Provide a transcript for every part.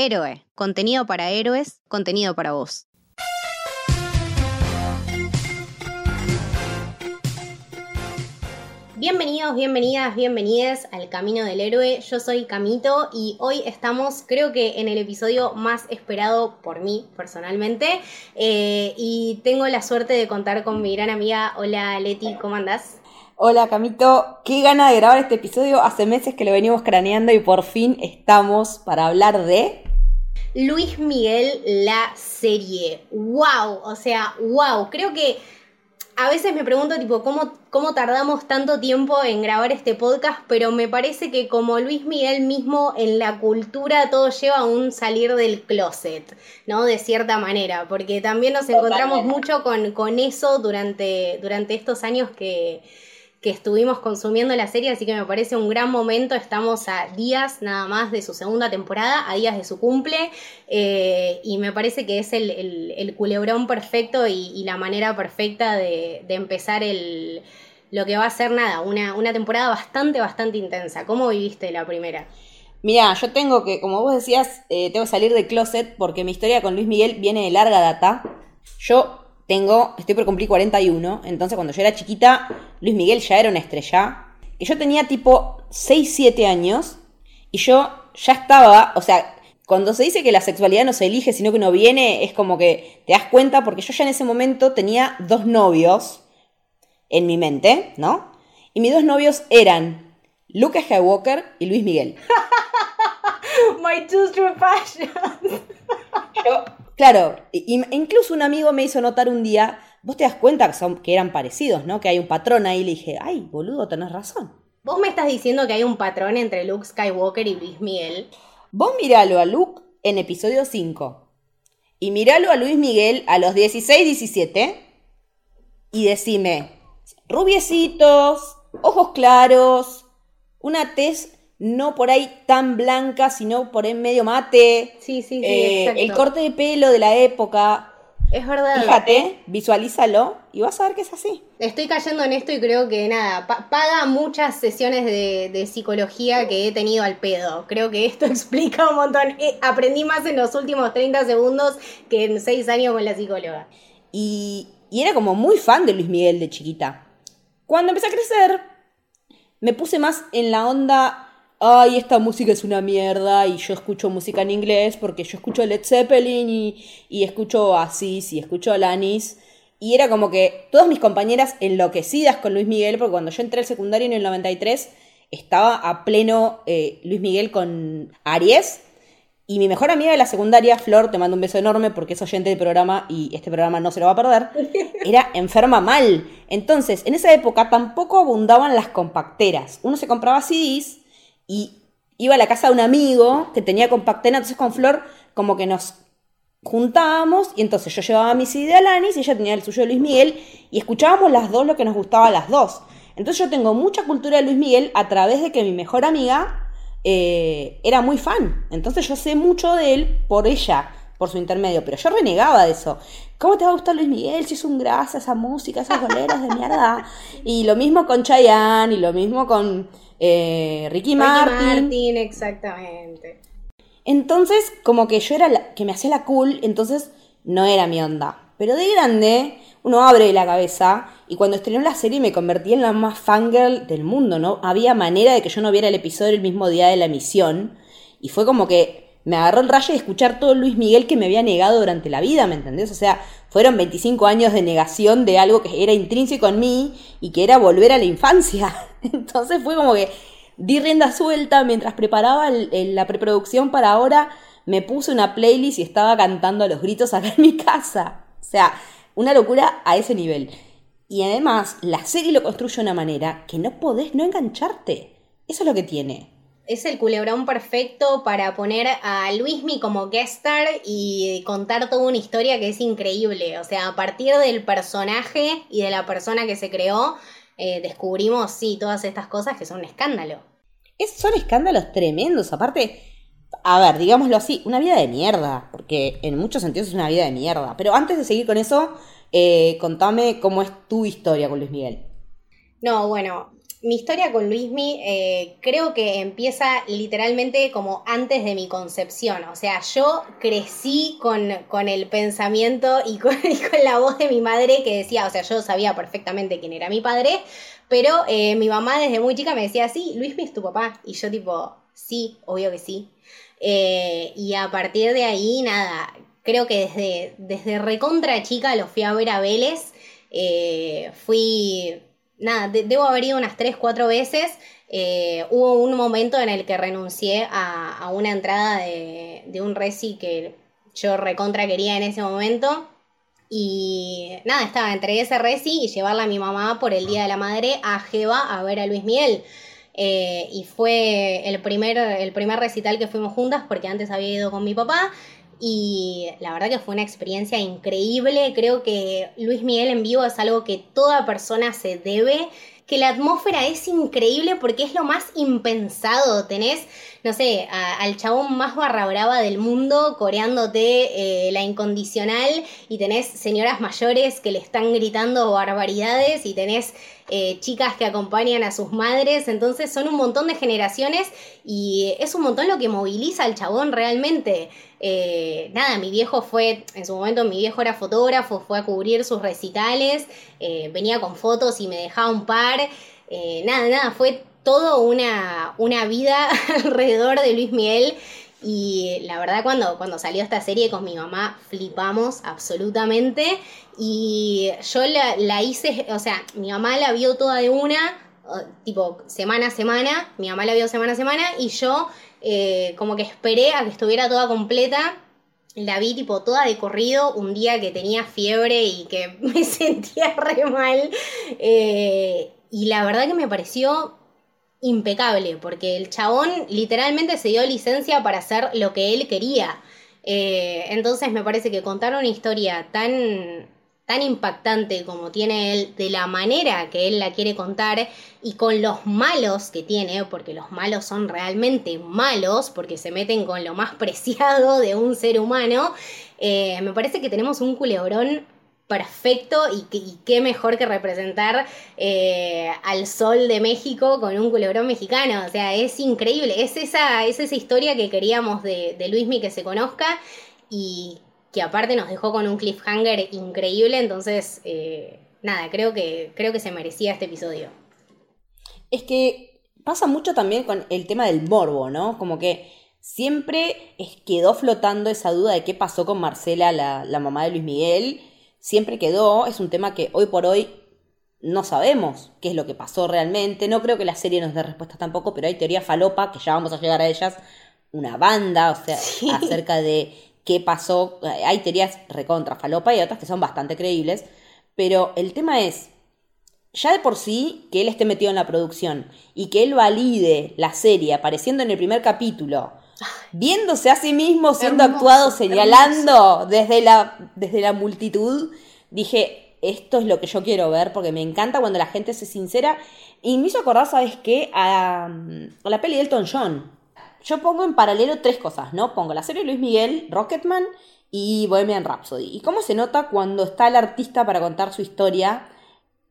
Héroe, contenido para héroes, contenido para vos. Bienvenidos, bienvenidas, bienvenidas al Camino del Héroe. Yo soy Camito y hoy estamos, creo que en el episodio más esperado por mí personalmente. Eh, y tengo la suerte de contar con mi gran amiga. Hola Leti, ¿cómo andás? Hola Camito, qué gana de grabar este episodio. Hace meses que lo venimos craneando y por fin estamos para hablar de Luis Miguel, la serie. ¡Wow! O sea, wow. Creo que a veces me pregunto, tipo, ¿cómo, ¿cómo tardamos tanto tiempo en grabar este podcast? Pero me parece que como Luis Miguel mismo en la cultura todo lleva a un salir del closet, ¿no? De cierta manera, porque también nos encontramos mucho con, con eso durante, durante estos años que, que estuvimos consumiendo la serie, así que me parece un gran momento. Estamos a días nada más de su segunda temporada, a días de su cumple, eh, y me parece que es el, culebrón perfecto y, la manera perfecta de, empezar el, lo que va a ser nada, una, una temporada bastante, bastante intensa. ¿Cómo viviste la primera? Mira, yo tengo que, como vos decías, eh, tengo que salir del closet porque mi historia con Luis Miguel viene de larga data. Yo tengo, estoy por cumplir 41, entonces cuando yo era chiquita, Luis Miguel ya era una estrella, y yo tenía tipo 6, 7 años, y yo ya estaba, o sea, cuando se dice que la sexualidad no se elige, sino que uno viene, es como que te das cuenta, porque yo ya en ese momento tenía dos novios en mi mente, ¿no? Y mis dos novios eran Lucas Skywalker y Luis Miguel. My two true passions. Yo Claro, incluso un amigo me hizo notar un día, vos te das cuenta que, son, que eran parecidos, ¿no? Que hay un patrón ahí. Le dije, ay, boludo, tenés razón. Vos me estás diciendo que hay un patrón entre Luke Skywalker y Luis Miguel. Vos miralo a Luke en episodio 5 y miralo a Luis Miguel a los 16, 17 y decime, rubiecitos, ojos claros, una tez no por ahí tan blanca, sino por en medio mate. Sí, sí, sí. Eh, el corte de pelo de la época. Es verdad. Fíjate, visualízalo y vas a ver que es así. Estoy cayendo en esto y creo que nada, paga muchas sesiones de, psicología que he tenido al pedo. Creo que esto explica un montón. Eh, aprendí más en los últimos 30 segundos que en 6 años con la psicóloga. Y, y era como muy fan de Luis Miguel de chiquita. Cuando empecé a crecer, me puse más en la onda ay, esta música es una mierda y yo escucho música en inglés porque yo escucho Led Zeppelin y, y escucho Asis y escucho Alanis. Y era como que todas mis compañeras enloquecidas con Luis Miguel, porque cuando yo entré al secundario en el 93 estaba a pleno eh, Luis Miguel con Aries. Y mi mejor amiga de la secundaria, Flor, te mando un beso enorme porque es oyente del programa y este programa no se lo va a perder, era enferma mal. Entonces, en esa época tampoco abundaban las compacteras. Uno se compraba CDs y iba a la casa de un amigo que tenía compactena, entonces con Flor como que nos juntábamos y entonces yo llevaba mi CD de Alanis y ella tenía el suyo de Luis Miguel y escuchábamos las dos lo que nos gustaba a las dos. Entonces yo tengo mucha cultura de Luis Miguel a través de que mi mejor amiga eh, era muy fan. Entonces yo sé mucho de él por ella, por su intermedio, pero yo renegaba de eso. ¿Cómo te va a gustar Luis Miguel si es un grasa, esa música, esas boleras de mierda? Y lo mismo con Chayanne y lo mismo con eh, Ricky, Martin. exactamente. Entonces, como que yo era la que me hacía la cool, entonces no era mi onda. Pero de grande, uno abre la cabeza y cuando estrenó la serie me convertí en la más fangirl del mundo, ¿no? Había manera de que yo no viera el episodio el mismo día de la emisión. Y fue como que me agarró el rayo de escuchar todo Luis Miguel que me había negado durante la vida, ¿me entendés? O sea, fueron 25 años de negación de algo que era intrínseco en mí y que era volver a la infancia. Entonces fue como que di rienda suelta mientras preparaba la preproducción para ahora, me puse una playlist y estaba cantando a los gritos acá en mi casa. O sea, una locura a ese nivel. Y además, la serie lo construye de una manera que no podés no engancharte. Eso es lo que tiene es el culebrón perfecto para poner a Luismi como guest star y contar toda una historia que es increíble. O sea, a partir del personaje y de la persona que se creó, eh, descubrimos, sí, todas estas cosas que son un escándalo. Es, son escándalos tremendos. Aparte, a ver, digámoslo así, una vida de mierda. Porque en muchos sentidos es una vida de mierda. Pero antes de seguir con eso, eh, contame cómo es tu historia con Luis Miguel. No, bueno, mi historia con Luismi eh, creo que empieza literalmente como antes de mi concepción. O sea, yo crecí con, con el pensamiento y con, la voz de mi madre que decía, o sea, yo sabía perfectamente quién era mi padre, pero eh, mi mamá desde muy chica me decía, sí, Luismi es tu papá. Y yo tipo, sí, obvio que sí. Eh, y a partir de ahí, nada, creo que desde, desde recontra chica lo fui a ver a Vélez. fui nada, debo haber ido unas 3, 4 veces. Eh, hubo un momento en el que renuncié a, una entrada de, un reci que yo recontra quería en ese momento. Y nada, estaba entre ese reci y llevarla a mi mamá por el Día de la Madre a Jeva a ver a Luis Miguel. Eh, y fue el primer, el primer recital que fuimos juntas porque antes había ido con mi papá y la verdad que fue una experiencia increíble. Creo que Luis Miguel en vivo es algo que toda persona se debe. Que la atmósfera es increíble porque es lo más impensado. Tenés, no sé, al chabón más barra brava del mundo coreándote eh, la incondicional y tenés señoras mayores que le están gritando barbaridades y tenés eh, chicas que acompañan a sus madres, entonces son un montón de generaciones y es un montón lo que moviliza al chabón realmente. Eh, nada, mi viejo fue, en su momento mi viejo era fotógrafo, fue a cubrir sus recitales, eh, venía con fotos y me dejaba un par. nada, nada, fue todo una, una vida alrededor de Luis Miguel y la verdad cuando, cuando salió esta serie con mi mamá flipamos absolutamente y yo la, hice, o sea, mi mamá la vio toda de una, tipo semana a semana, mi mamá la vio semana a semana y yo eh, como que esperé a que estuviera toda completa. La vi tipo toda de corrido un día que tenía fiebre y que me sentía re mal. Eh, y la verdad que me pareció impecable, porque el chabón literalmente se dio licencia para hacer lo que él quería. Eh, entonces me parece que contar una historia tan, tan impactante como tiene él, de la manera que él la quiere contar y con los malos que tiene, porque los malos son realmente malos, porque se meten con lo más preciado de un ser humano, eh, me parece que tenemos un culebrón perfecto y, qué mejor que representar eh, al sol de México con un culebrón mexicano. O sea, es increíble. Es esa, es esa historia que queríamos de, de Luismi que se conozca y que aparte nos dejó con un cliffhanger increíble. Entonces, eh, nada, creo que, creo que se merecía este episodio. Es que pasa mucho también con el tema del morbo, ¿no? Como que siempre quedó flotando esa duda de qué pasó con Marcela, la, la mamá de Luis Miguel siempre quedó, es un tema que hoy por hoy no sabemos qué es lo que pasó realmente, no creo que la serie nos dé respuesta tampoco, pero hay teoría falopa, que ya vamos a llegar a ellas, una banda, o sea, acerca de qué pasó, hay teorías recontra falopa y otras que son bastante creíbles, pero el tema es, ya de por sí que él esté metido en la producción y que él valide la serie apareciendo en el primer capítulo, viéndose a sí mismo siendo actuado, señalando desde la, desde la multitud, dije, esto es lo que yo quiero ver porque me encanta cuando la gente se sincera. Y me hizo acordar, ¿sabes qué? A, a la peli de Elton John. Yo pongo en paralelo tres cosas, ¿no? Pongo la serie Luis Miguel, Rocketman y Bohemian Rhapsody. Y cómo se nota cuando está el artista para contar su historia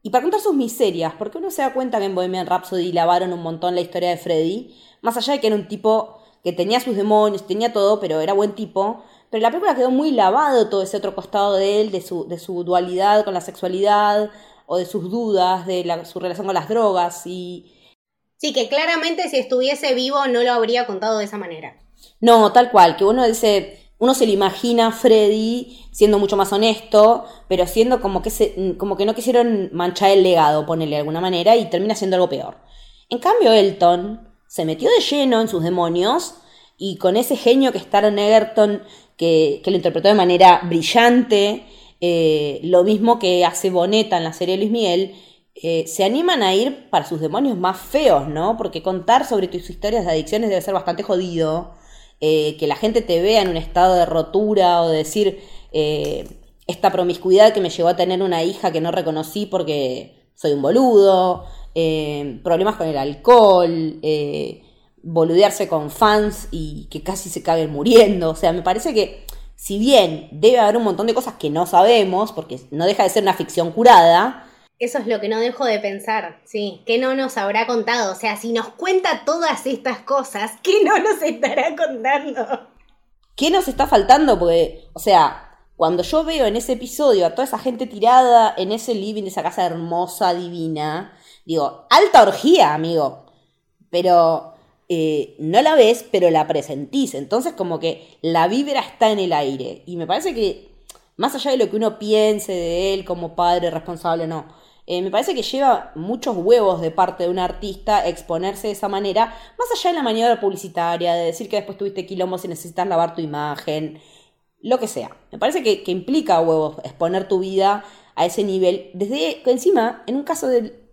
y para contar sus miserias, porque uno se da cuenta que en Bohemian Rhapsody lavaron un montón la historia de Freddy, más allá de que era un tipo que tenía sus demonios, tenía todo, pero era buen tipo. Pero la película quedó muy lavado todo ese otro costado de él, de su, de su dualidad con la sexualidad, o de sus dudas, de su relación con las drogas y... Sí, que claramente si estuviese vivo no lo habría contado de esa manera. No, tal cual, que uno dice, uno se le imagina a Freddy siendo mucho más honesto, pero siendo como que, se, como que no quisieron manchar el legado, ponerle de alguna manera, y termina siendo algo peor. En cambio, Elton se metió de lleno en sus demonios y con ese genio que es Taron Egerton, que, que lo interpretó de manera brillante, eh, lo mismo que hace Boneta en la serie Luis Miguel, eh, se animan a ir para sus demonios más feos, ¿no? Porque contar sobre tus historias de adicciones debe ser bastante jodido. Eh, que la gente te vea en un estado de rotura o de decir esta promiscuidad que me llevó a tener una hija que no reconocí porque soy un boludo, eh, problemas con el alcohol, eh, boludearse con fans y que casi se caguen muriendo. O sea, me parece que si bien debe haber un montón de cosas que no sabemos, porque no deja de ser una ficción curada, Eso es lo que no dejo de pensar, sí. ¿Qué no nos habrá contado? O sea, si nos cuenta todas estas cosas, ¿qué no nos estará contando? ¿Qué nos está faltando? Porque, o sea, cuando yo veo en ese episodio a toda esa gente tirada en ese living de esa casa hermosa, divina, digo, alta orgía, amigo. Pero eh, no la ves, pero la presentís. Entonces, como que la vibra está en el aire. Y me parece que, más allá de lo que uno piense de él como padre responsable o no, eh, me parece que lleva muchos huevos de parte de un artista exponerse de esa manera, más allá de la maniobra publicitaria, de decir que después tuviste quilombos y necesitas lavar tu imagen, lo que sea. Me parece que, implica huevos exponer tu vida a ese nivel, desde encima, en un caso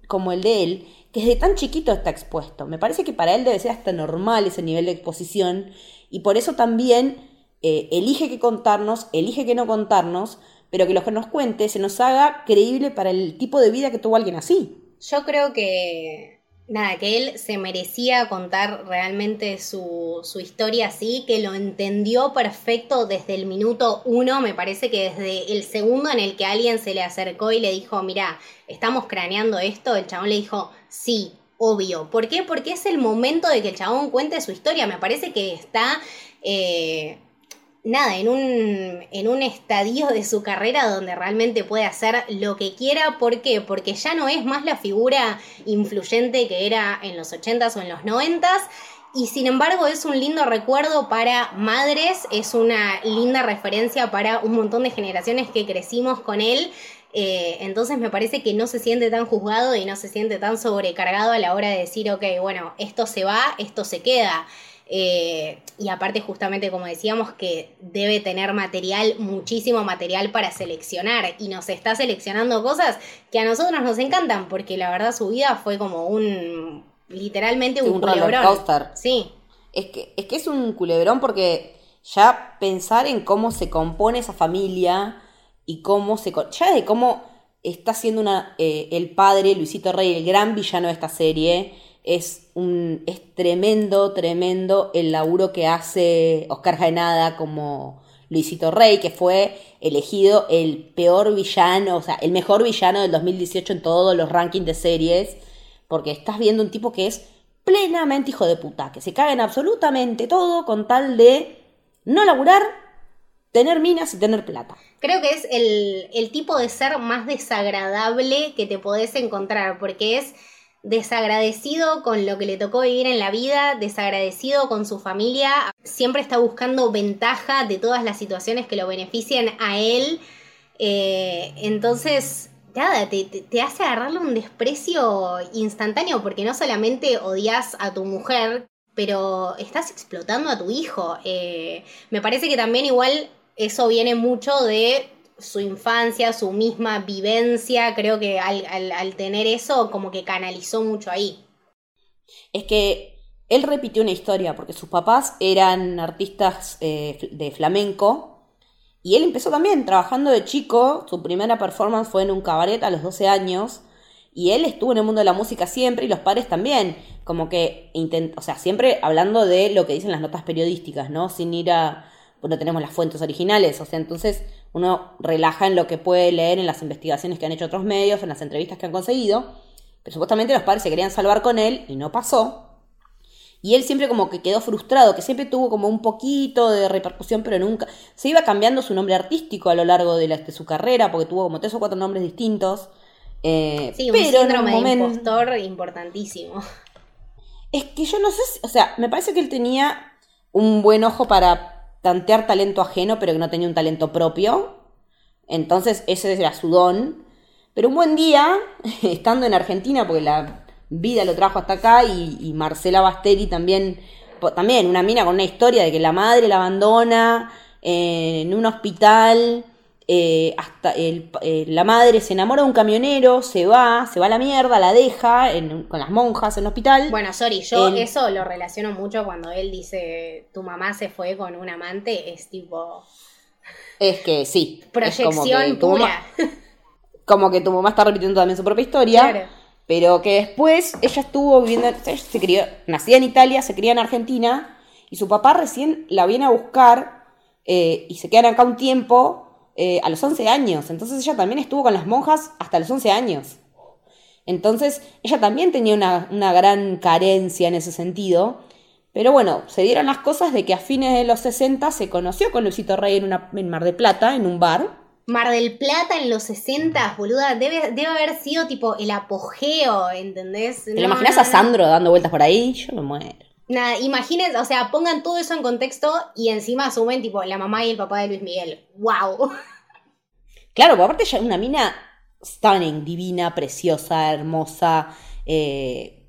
como el de él, que desde tan chiquito está expuesto. Me parece que para él debe ser hasta normal ese nivel de exposición y por eso también eh, elige que contarnos, elige que no contarnos, pero que lo que nos cuente se nos haga creíble para el tipo de vida que tuvo alguien así. Yo creo que, nada, que él se merecía contar realmente su, su historia así, que lo entendió perfecto desde el minuto uno, me parece que desde el segundo en el que alguien se le acercó y le dijo, mira, estamos craneando esto, el chabón le dijo, sí, obvio. ¿Por qué? Porque es el momento de que el chabón cuente su historia. Me parece que está eh, nada, en un, en un estadio de su carrera donde realmente puede hacer lo que quiera. ¿Por qué? Porque ya no es más la figura influyente que era en los 80s o en los 90s. Y sin embargo es un lindo recuerdo para madres, es una linda referencia para un montón de generaciones que crecimos con él. Eh, entonces me parece que no se siente tan juzgado y no se siente tan sobrecargado a la hora de decir, ok, bueno, esto se va, esto se queda. Eh, y aparte justamente como decíamos que debe tener material, muchísimo material para seleccionar y nos está seleccionando cosas que a nosotros nos encantan porque la verdad su vida fue como un literalmente un, culebrón. Sí. Es que, es que es un culebrón porque ya pensar en cómo se compone esa familia y cómo se ya de cómo está siendo una eh, el padre Luisito Rey el gran villano de esta serie es, un, es tremendo, tremendo el laburo que hace Oscar Jaenada como Luisito Rey, que fue elegido el peor villano, o sea, el mejor villano del 2018 en todos los rankings de series, porque estás viendo un tipo que es plenamente hijo de puta, que se caga en absolutamente todo con tal de no laburar, tener minas y tener plata. Creo que es el, el tipo de ser más desagradable que te podés encontrar, porque es desagradecido con lo que le tocó vivir en la vida, desagradecido con su familia, siempre está buscando ventaja de todas las situaciones que lo beneficien a él. Eh, entonces, nada, te, hace agarrarle un desprecio instantáneo porque no solamente odias a tu mujer, pero estás explotando a tu hijo. Eh, me parece que también igual eso viene mucho de su infancia, su misma vivencia, creo que al, tener eso como que canalizó mucho ahí. Es que él repitió una historia, porque sus papás eran artistas eh, de flamenco, y él empezó también trabajando de chico, su primera performance fue en un cabaret a los 12 años, y él estuvo en el mundo de la música siempre, y los padres también, como que, o sea, siempre hablando de lo que dicen las notas periodísticas, ¿no? Sin ir a, no tenemos las fuentes originales, o sea, entonces uno relaja en lo que puede leer en las investigaciones que han hecho otros medios, en las entrevistas que han conseguido, pero supuestamente los padres se querían salvar con él y no pasó. Y él siempre como que quedó frustrado, que siempre tuvo como un poquito de repercusión, pero nunca... Se iba cambiando su nombre artístico a lo largo de, su carrera, porque tuvo como tres o cuatro nombres distintos. Eh, sí, un pero síndrome de impostor importantísimo. Es que yo no sé, o sea, me parece que él tenía un buen ojo para tantear talento ajeno, pero que no tenía un talento propio. Entonces ese era su don. Pero un buen día, estando en Argentina, porque la vida lo trajo hasta acá, y, Marcela Basteri también, también una mina con una historia de que la madre la abandona en un hospital eh, hasta el, eh, la madre se enamora de un camionero, se va, se va a la mierda, la deja con las monjas en el hospital. Bueno, sorry, yo eso lo relaciono mucho cuando él dice tu mamá se fue con un amante, es tipo... Es que sí. Proyección pura. como que tu mamá está repitiendo también su propia historia. Pero que después ella estuvo viviendo, se crió, nacida en Italia, se cría en Argentina, y su papá recién la viene a buscar eh, y se quedan acá un tiempo eh, a los 11 años. Entonces ella también estuvo con las monjas hasta los 11 años. Entonces, ella también tenía una, una gran carencia en ese sentido. Pero bueno, se dieron las cosas de que a fines de los 60 se conoció con Luisito Rey en, una, en Mar de Plata, en un bar. Mar del Plata en los 60, boluda, debe, debe haber sido tipo el apogeo, ¿entendés? ¿Te lo imaginas a Sandro dando vueltas por ahí? Yo me muero. Nada, imagínense, o sea, pongan todo eso en contexto y encima asumen tipo la mamá y el papá de Luis Miguel. ¡Wow! Claro, porque aparte ya una mina stunning, divina, preciosa, hermosa, eh,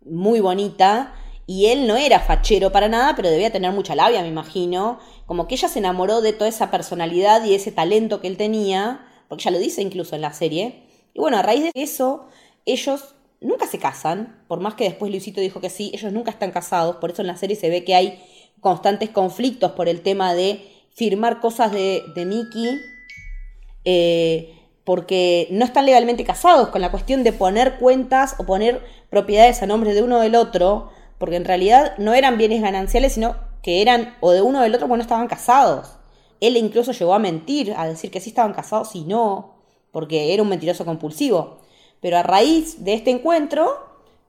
muy bonita. Y él no era fachero para nada, pero debía tener mucha labia, me imagino. Como que ella se enamoró de toda esa personalidad y ese talento que él tenía, porque ella lo dice incluso en la serie. Y bueno, a raíz de eso, ellos nunca se casan, por más que después Luisito dijo que sí, ellos nunca están casados, por eso en la serie se ve que hay constantes conflictos por el tema de firmar cosas de, de Mickey, eh, porque no están legalmente casados, con la cuestión de poner cuentas o poner propiedades a nombre de uno o del otro, porque en realidad no eran bienes gananciales, sino que eran o de uno o del otro porque no estaban casados. Él incluso llegó a mentir, a decir que sí estaban casados y no, porque era un mentiroso compulsivo. Pero a raíz de este encuentro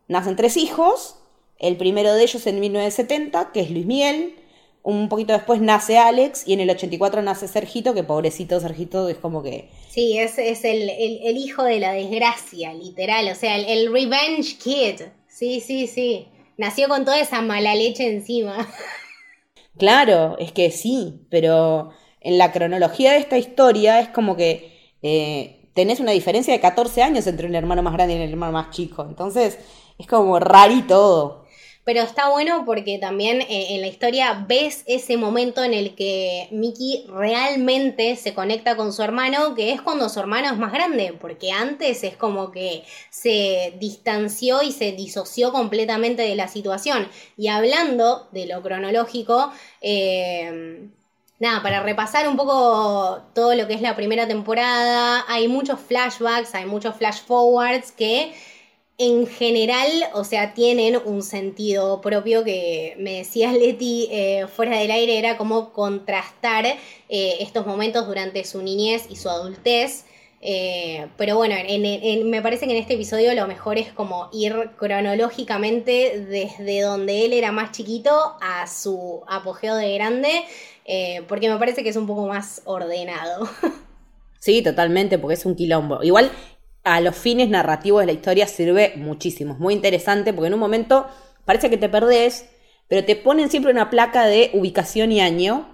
nacen tres hijos, el primero de ellos en 1970, que es Luis Miguel, un poquito después nace Alex y en el 84 nace Sergito, que pobrecito Sergito es como que... Sí, es, es el, el, hijo de la desgracia, literal, o sea, el, el, revenge kid. Sí, sí, sí. Nació con toda esa mala leche encima. Claro, es que sí, pero en la cronología de esta historia es como que eh, tenés una diferencia de 14 años entre un hermano más grande y un hermano más chico, entonces es como raro todo. Pero está bueno porque también eh, en la historia ves ese momento en el que Mickey realmente se conecta con su hermano, que es cuando su hermano es más grande, porque antes es como que se distanció y se disoció completamente de la situación. Y hablando de lo cronológico, eh, nada, para repasar un poco todo lo que es la primera temporada, hay muchos flashbacks, hay muchos flash forwards que en general, o sea, tienen un sentido propio que me decía Leti eh, fuera del aire, era como contrastar eh, estos momentos durante su niñez y su adultez. Eh, pero bueno, me parece que en este episodio lo mejor es como ir cronológicamente desde donde él era más chiquito a su apogeo de grande, porque me parece que es un poco más ordenado. Sí, totalmente, porque es un quilombo. Igual a los fines narrativos de la historia sirve muchísimo. Es muy interesante porque en un momento parece que te perdés, pero te ponen siempre una placa de ubicación y año.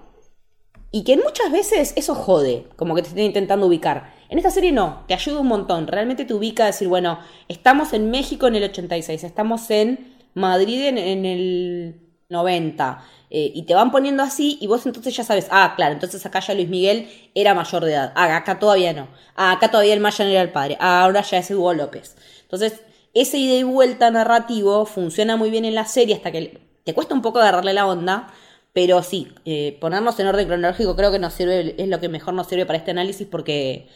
Y que muchas veces eso jode, como que te estén intentando ubicar. En esta serie no, te ayuda un montón. Realmente te ubica a decir, bueno, estamos en México en el 86, estamos en Madrid en, en el 90. Eh, y te van poniendo así y vos entonces ya sabes, ah, claro, entonces acá ya Luis Miguel era mayor de edad, ah, acá todavía no, ah, acá todavía el Mayan era el padre, ah, ahora ya es Hugo López. Entonces, ese ida y vuelta narrativo funciona muy bien en la serie hasta que te cuesta un poco agarrarle la onda, pero sí, eh, ponernos en orden cronológico creo que nos sirve, es lo que mejor nos sirve para este análisis porque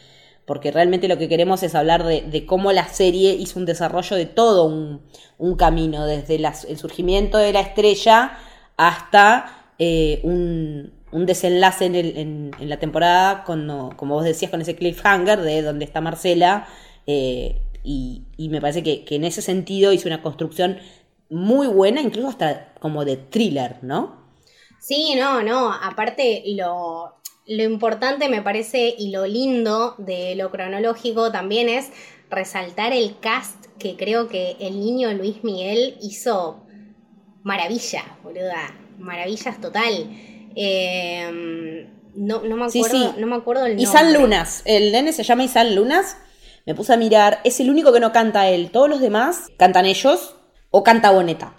porque realmente lo que queremos es hablar de, cómo la serie hizo un desarrollo de todo un, camino, desde el surgimiento de la estrella hasta eh, un, desenlace en, la temporada, como vos decías, con ese cliffhanger de donde está Marcela, eh, y, me parece que en ese sentido hizo una construcción muy buena, incluso hasta como de thriller, ¿no? Sí, no, no, aparte lo, lo importante me parece y lo lindo de lo cronológico también es resaltar el cast que creo que el niño Luis Miguel hizo maravilla, boluda. Maravillas total. Em, no, no, me acuerdo, no me acuerdo el nombre. Isan Lunas. El nene se llama Isan Lunas. Me puse a mirar. Es el único que no canta él. Todos los demás cantan ellos o canta Boneta.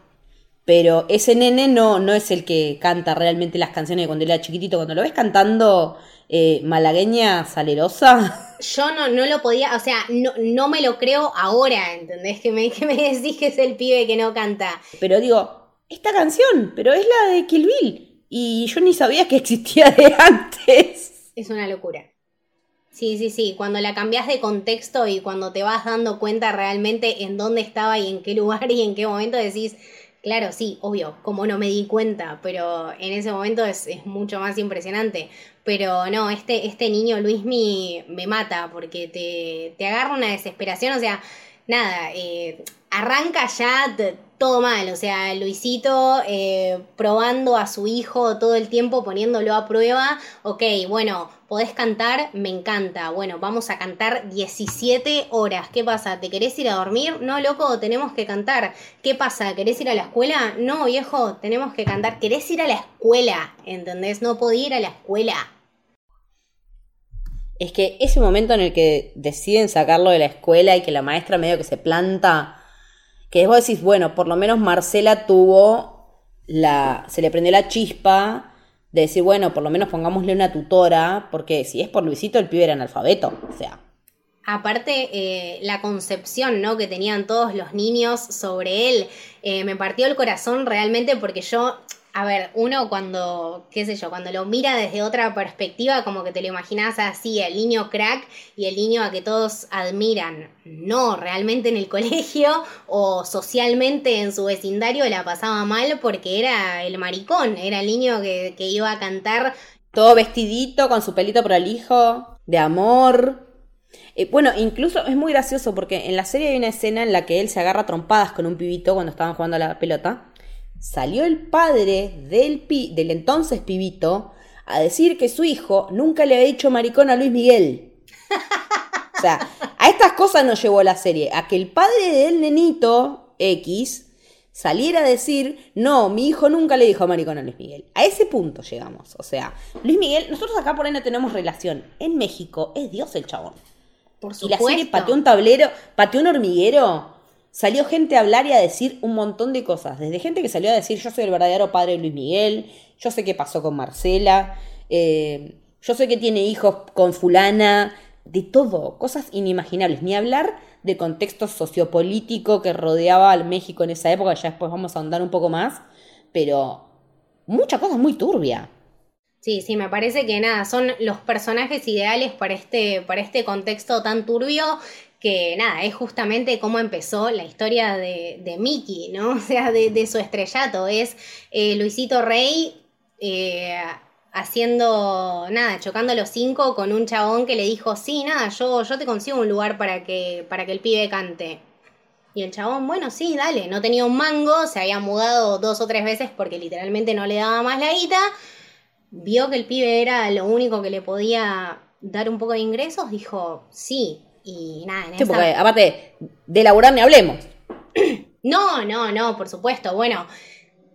Pero ese nene no, no es el que canta realmente las canciones de cuando era chiquitito. Cuando lo ves cantando eh, malagueña salerosa. Yo no, no lo podía, o sea, no, no me lo creo ahora, ¿entendés? Que me, que me decís que es el pibe que no canta. Pero digo, esta canción, pero es la de Kill Bill. Y yo ni sabía que existía de antes. Es una locura. Sí, sí, sí. Cuando la cambias de contexto y cuando te vas dando cuenta realmente en dónde estaba y en qué lugar y en qué momento decís, Claro, sí, obvio, como no me di cuenta, pero en ese momento es, mucho más impresionante. Pero no, este, este niño Luis me mata porque te, te agarra una desesperación, o sea, nada, eh, arranca ya todo mal, o sea, Luisito eh, probando a su hijo todo el tiempo, poniéndolo a prueba, ok, bueno, podés cantar, me encanta, bueno, vamos a cantar 17 horas, ¿qué pasa? ¿Te querés ir a dormir? No, loco, tenemos que cantar, ¿qué pasa? ¿Querés ir a la escuela? No, viejo, tenemos que cantar, ¿querés ir a la escuela? ¿Entendés? No podía ir a la escuela. Es que ese momento en el que deciden sacarlo de la escuela y que la maestra medio que se planta que vos decís, bueno, por lo menos Marcela tuvo la, se le prendió la chispa de decir, bueno, por lo menos pongámosle una tutora, porque si es por Luisito, el pibe era analfabeto, o sea. Aparte, eh, la concepción ¿no? que tenían todos los niños sobre él, eh, me partió el corazón realmente porque yo a ver, uno cuando, qué sé yo, cuando lo mira desde otra perspectiva, como que te lo imaginas así, el niño crack y el niño a que todos admiran. No, realmente en el colegio o socialmente en su vecindario la pasaba mal porque era el maricón, era el niño que, iba a cantar. Todo vestidito, con su pelito prolijo, de amor. Eh, bueno, incluso es muy gracioso porque en la serie hay una escena en la que él se agarra trompadas con un pibito cuando estaban jugando a la pelota salió el padre del, del entonces pibito a decir que su hijo nunca le había dicho maricón a Luis Miguel. O sea, a estas cosas nos llevó la serie, a que el padre del nenito X saliera a decir, no, mi hijo nunca le dijo maricón a Luis Miguel. A ese punto llegamos. O sea, Luis Miguel, nosotros acá por ahí no tenemos relación. En México es Dios el chabón. Por supuesto. Y la serie pateó un tablero, pateó un hormiguero salió gente a hablar y a decir un montón de cosas. Desde gente que salió a decir, yo soy el verdadero padre de Luis Miguel, yo sé qué pasó con Marcela, eh, yo sé que tiene hijos con fulana, de todo, cosas inimaginables. Ni hablar de contexto sociopolítico que rodeaba al México en esa época, ya después vamos a ahondar un poco más, pero mucha cosa muy turbia. Sí, sí, me parece que nada, son los personajes ideales para este, para este contexto tan turbio que nada, es justamente cómo empezó la historia de, de Mickey, ¿no? O sea, de, su estrellato. Es eh, Luisito Rey eh, haciendo, nada, chocando los cinco con un chabón que le dijo, sí, nada, yo, yo te consigo un lugar para que, para que el pibe cante. Y el chabón, bueno, sí, dale, no tenía un mango, se había mudado dos o tres veces porque literalmente no le daba más la guita. Vio que el pibe era lo único que le podía dar un poco de ingresos, dijo, sí, y nada, en sí, porque aparte, de laburar ni hablemos. No, no, no, por supuesto. Bueno,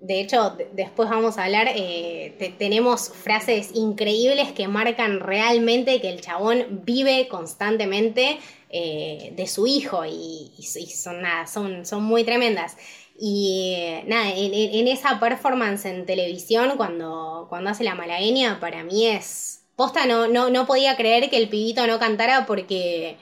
de hecho, después vamos a hablar, eh, tenemos frases increíbles que marcan realmente que el chabón vive constantemente eh, de su hijo y, son, nada, son, son muy tremendas. Y eh, nada, en, esa performance en televisión, cuando, cuando hace la malagueña, para mí es... Posta, no, no, no podía creer que el pibito no cantara porque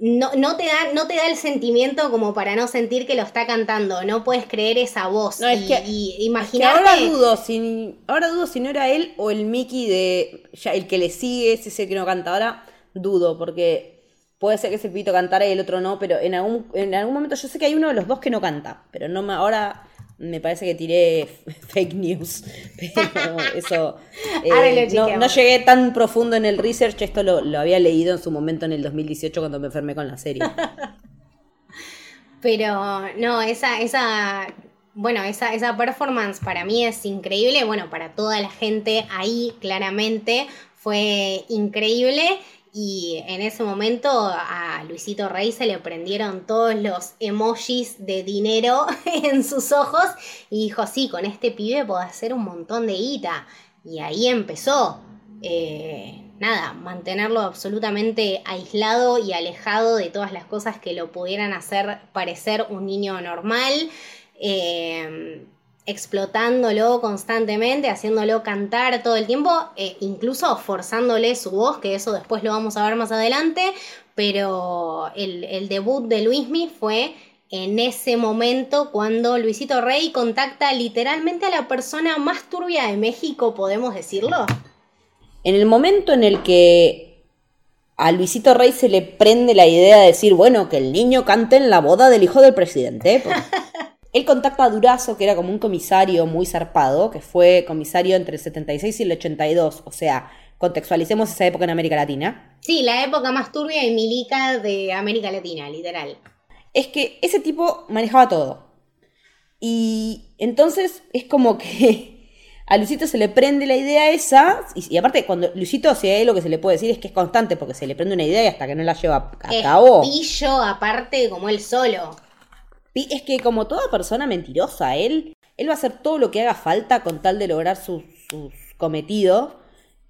no, no, te da, no te da el sentimiento como para no sentir que lo está cantando, no puedes creer esa voz. No, es y, que, ahora dudo si ahora dudo si no era él o el Mickey de ya el que le sigue, si es el que no canta ahora, dudo, porque puede ser que ese pito cantara y el otro no, pero en algún, en algún momento yo sé que hay uno de los dos que no canta, pero no me, ahora me parece que tiré fake news, pero eso... Eh, no, llegué tan profundo en el research, esto lo, había leído en su momento en el 2018 cuando me enfermé con la serie. pero no, esa, esa, bueno, esa, esa performance para mí es increíble, bueno, para toda la gente ahí claramente fue increíble. Y en ese momento a Luisito Rey se le prendieron todos los emojis de dinero en sus ojos y dijo, sí, con este pibe puedo hacer un montón de guita. Y ahí empezó. Eh, nada, mantenerlo absolutamente aislado y alejado de todas las cosas que lo pudieran hacer parecer un niño normal. Eh, explotándolo constantemente, haciéndolo cantar todo el tiempo, eh, incluso forzándole su voz, que eso después lo vamos a ver más adelante, pero el, debut de Luismi fue en ese momento cuando Luisito Rey contacta literalmente a la persona más turbia de México, podemos decirlo. En el momento en el que a Luisito Rey se le prende la idea de decir, bueno, que el niño cante en la boda del hijo del presidente. Pues, Él contacta a Durazo, que era como un comisario muy zarpado, que fue comisario entre el 76 y el 82, o sea, contextualicemos esa época en América Latina. Sí, la época más turbia y milica de América Latina, literal. es que ese tipo manejaba todo. Y entonces es como que a Luisito se le prende la idea esa, y, y aparte cuando Luisito, si hay lo que se le puede decir es que es constante, porque se le prende una idea y hasta que no la lleva a Es cabo. pillo aparte como él solo. Es que como toda persona mentirosa, él, él va a hacer todo lo que haga falta con tal de lograr sus, cometidos.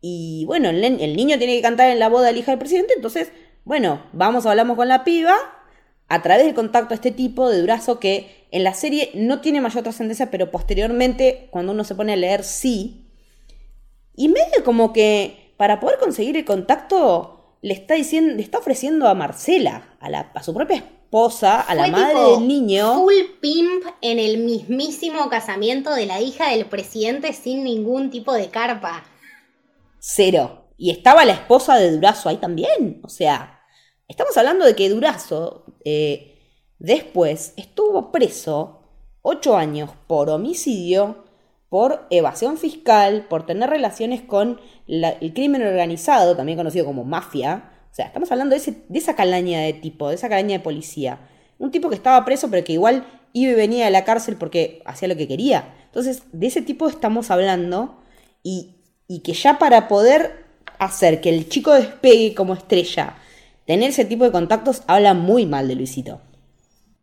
Y bueno, el, niño tiene que cantar en la boda del hija del presidente, entonces, bueno, vamos, hablamos con la piba a través del contacto a este tipo de Durazo que en la serie no tiene mayor trascendencia, pero posteriormente, cuando uno se pone a leer, sí. Y medio como que para poder conseguir el contacto, le está diciendo, le está ofreciendo a Marcela, a, la, a su propia esposa, a la madre del niño. Full pimp en el mismísimo casamiento de la hija del presidente sin ningún tipo de carpa. Cero. Y estaba la esposa de Durazo ahí también. O sea, estamos hablando de que Durazo eh, después estuvo preso ocho años por homicidio, por evasión fiscal, por tener relaciones con la- el crimen organizado, también conocido como mafia. Sea, estamos hablando de, ese- de esa calaña de tipo, de esa calaña de policía. Un tipo que estaba preso, pero que igual iba y venía de la cárcel porque hacía lo que quería. Entonces, de ese tipo estamos hablando y, y que ya para poder hacer que el chico despegue como estrella, tener ese tipo de contactos, habla muy mal de Luisito.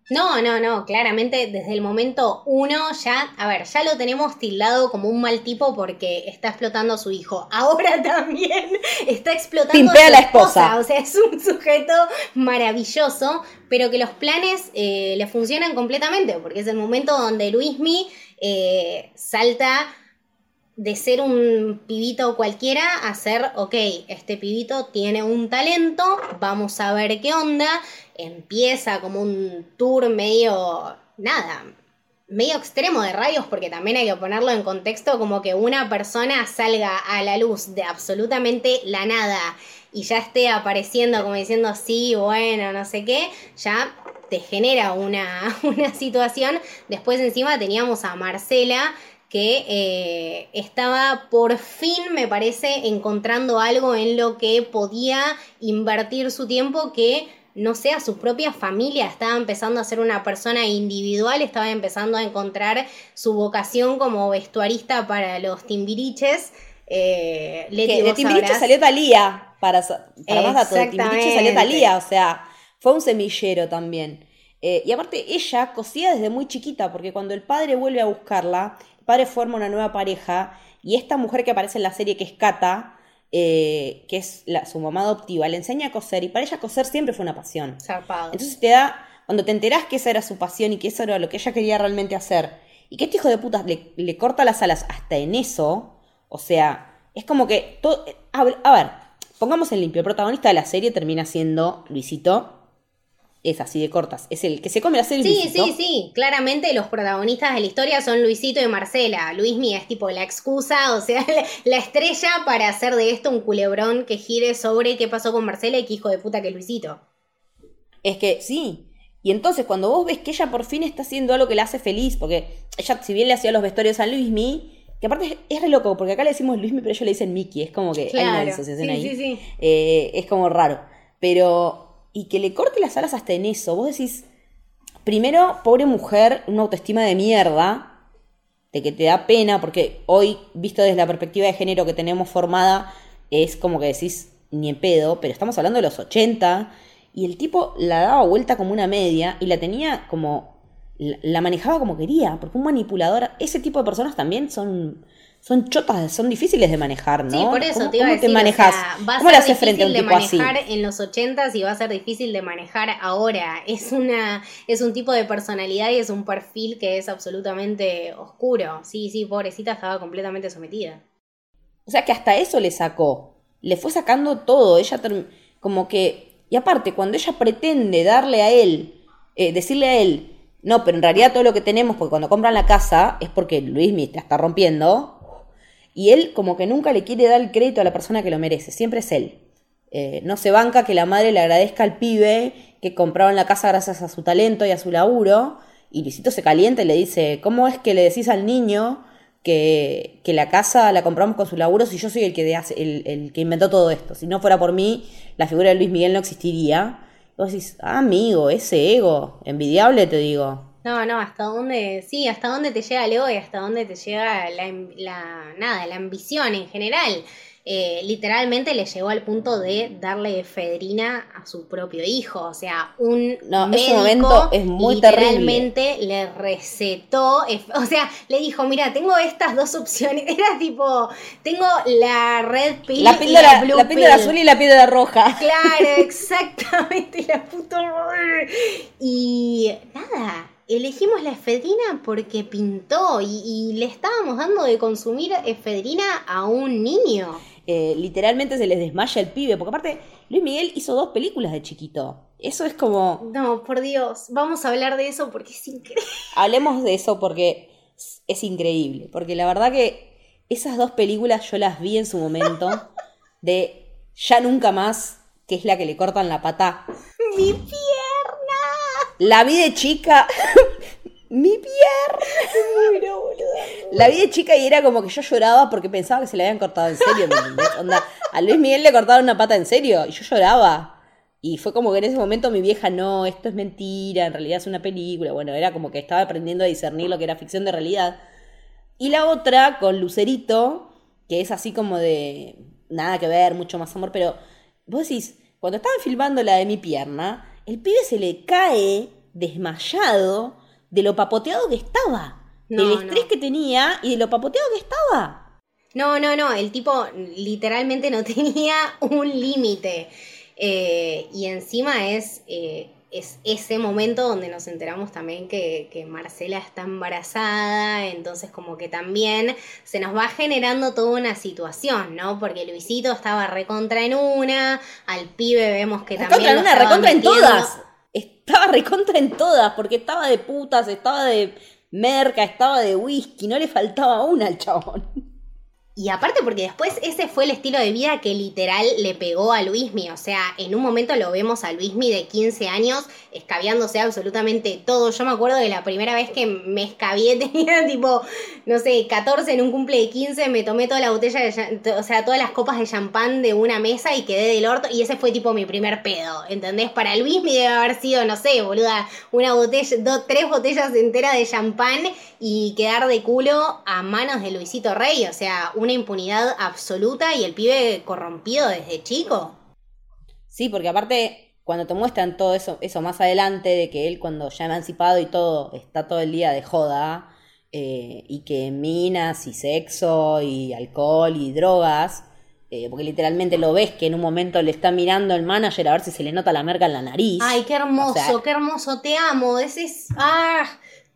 No, no, no, claramente desde el momento uno ya, a ver, ya lo tenemos tildado como un mal tipo porque está explotando a su hijo. Ahora también está explotando Pimpea a su a la esposa. O sea, es un sujeto maravilloso, pero que los planes eh, le funcionan completamente porque es el momento donde Luismi eh, salta de ser un pibito cualquiera a ser, ok, este pibito tiene un talento, vamos a ver qué onda. Empieza como un tour medio, nada, medio extremo de rayos, porque también hay que ponerlo en contexto como que una persona salga a la luz de absolutamente la nada y ya esté apareciendo como diciendo sí, bueno, no sé qué, ya te genera una, una situación. Después encima teníamos a Marcela que eh, estaba por fin, me parece, encontrando algo en lo que podía invertir su tiempo que no sea su propia familia, estaba empezando a ser una persona individual, estaba empezando a encontrar su vocación como vestuarista para los timbiriches. Eh, Leti, Que de Timbiriche sabrás. salió Talía, para, para más datos, de Timbiriche salió. Talía, o sea, fue un semillero también. Eh, y aparte ella cosía desde muy chiquita, porque cuando el padre vuelve a buscarla, padre forma una nueva pareja, y esta mujer que aparece en la serie, que es Cata, eh, que es la- su mamá adoptiva, le enseña a coser, y para ella coser siempre fue una pasión. Zarpado. Entonces te da, cuando te enterás que esa era su pasión y que eso era lo que ella quería realmente hacer, y que este hijo de puta le, le corta las alas hasta en eso, o sea, es como que todo. A ver, a ver, pongamos en limpio, el protagonista de la serie termina siendo Luisito. Es así de cortas. Es el que se come la serie Sí, Luisito. sí, sí. Claramente los protagonistas de la historia son Luisito y Marcela. Luismi es tipo la excusa, o sea, la, la estrella para hacer de esto un culebrón que gire sobre qué pasó con Marcela y qué hijo de puta que Luisito. Es que sí. Y entonces cuando vos ves que ella por fin está haciendo algo que la hace feliz, porque ella si bien le hacía los vestuarios a Luismi, que aparte es, re loco, porque acá le decimos Luismi, pero ellos le dicen Mickey, es como que hay una disociación Sí, ahí. sí, sí. Eh, es como raro. Pero, y que le corte las alas hasta en eso, vos decís, primero, pobre mujer, una autoestima de mierda, de que te da pena, porque hoy, visto desde la perspectiva de género que tenemos formada, es como que decís, ni en pedo, pero estamos hablando de los 80, y el tipo la daba vuelta como una media y la tenía como, la, manejaba como quería, porque un manipulador, ese tipo de personas también son... Son chotas, son difíciles de manejar, ¿no? Sí, por eso ¿Cómo, te iba a cómo decir. te manejas? o sea, ¿Cómo le haces frente a un difícil tipo de así? manejar en los 80 y va a ser difícil de manejar ahora. Es una es un tipo de personalidad y es un perfil que es absolutamente oscuro. Sí, sí, pobrecita estaba completamente sometida. O sea que hasta eso le sacó. Le fue sacando todo. Ella como que. Y aparte, cuando ella pretende darle a él, eh, decirle a él, no, pero en realidad todo lo que tenemos, porque cuando compran la casa, es porque Luis la está rompiendo. Y él como que nunca le quiere dar el crédito a la persona que lo merece. Siempre es él. Eh, no se banca que la madre le agradezca al pibe que compraron la casa gracias a su talento y a su laburo. Y Luisito se calienta y le dice, ¿cómo es que le decís al niño que, que la casa la compramos con su laburo si yo soy el que, hace- el, el que inventó todo esto? Si no fuera por mí, la figura de Luis Miguel no existiría. Vos decís, ah, amigo, ese ego, envidiable te digo. No, no, hasta dónde, sí, hasta dónde te llega el ego y hasta dónde te llega la, la nada, la ambición en general. Eh, literalmente le llegó al punto de darle efedrina a su propio hijo. O sea, un no, médico momento es muy literalmente le recetó, o sea, le dijo, mira, tengo estas dos opciones. Era tipo, tengo la red pill la píldora, la, la azul y la píldora roja. Claro, exactamente, la puta Y nada, elegimos la efedrina porque pintó y, le estábamos dando de consumir efedrina a un niño. Eh, literalmente se les desmaya el pibe, porque aparte Luis Miguel hizo dos películas de chiquito. Eso es como... No, por Dios, vamos a hablar de eso porque es increíble. Hablemos de eso porque es increíble, porque la verdad que esas dos películas yo las vi en su momento de Ya Nunca Más, que es la que le cortan la pata. Mi pierna. La vi de chica. Mi pierna. La vi de chica y era como que yo lloraba porque pensaba que se le habían cortado en serio. a Luis Miguel le cortaron una pata en serio y yo lloraba. Y fue como que en ese momento mi vieja, no, esto es mentira, en realidad es una película. Bueno, era como que estaba aprendiendo a discernir lo que era ficción de realidad. Y la otra con Lucerito, que es así como de nada que ver, mucho más amor, pero vos decís, cuando estaban filmando la de mi pierna, el pibe se le cae desmayado de lo papoteado que estaba. del estrés que tenía y de lo papoteado que estaba. No, no, no, el tipo literalmente no tenía un límite. Eh, y encima es, eh, es ese momento donde nos enteramos también que, que, Marcela está embarazada, entonces como que también se nos va generando toda una situación, ¿no? Porque Luisito estaba recontra en una, al pibe vemos que también... en una, recontra en todas estaba recontra en todas, porque estaba de putas, estaba de merca, estaba de whisky, no le faltaba una al chabón. Y aparte porque después ese fue el estilo de vida que literal le pegó a Luismi. O sea, en un momento lo vemos a Luismi de 15 años escabiándose absolutamente todo. Yo me acuerdo de la primera vez que me escabié, tenía tipo, no sé, 14 en un cumple de 15, me tomé toda la botella, de, o sea, todas las copas de champán de una mesa y quedé del orto. Y ese fue tipo mi primer pedo, ¿entendés? Para Luismi debe haber sido, no sé, boluda, una botella, dos, tres botellas enteras de champán y quedar de culo a manos de Luisito Rey. O sea, una impunidad absoluta y el pibe corrompido desde chico. Sí, porque aparte, cuando te muestran todo eso, eso más adelante, de que él cuando ya emancipado y todo, está todo el día de joda, eh, y que minas y sexo y alcohol y drogas, eh, porque literalmente lo ves que en un momento le está mirando el manager a ver si se le nota la merca en la nariz. Ay, qué hermoso, qué hermoso, te amo. Ese es ah,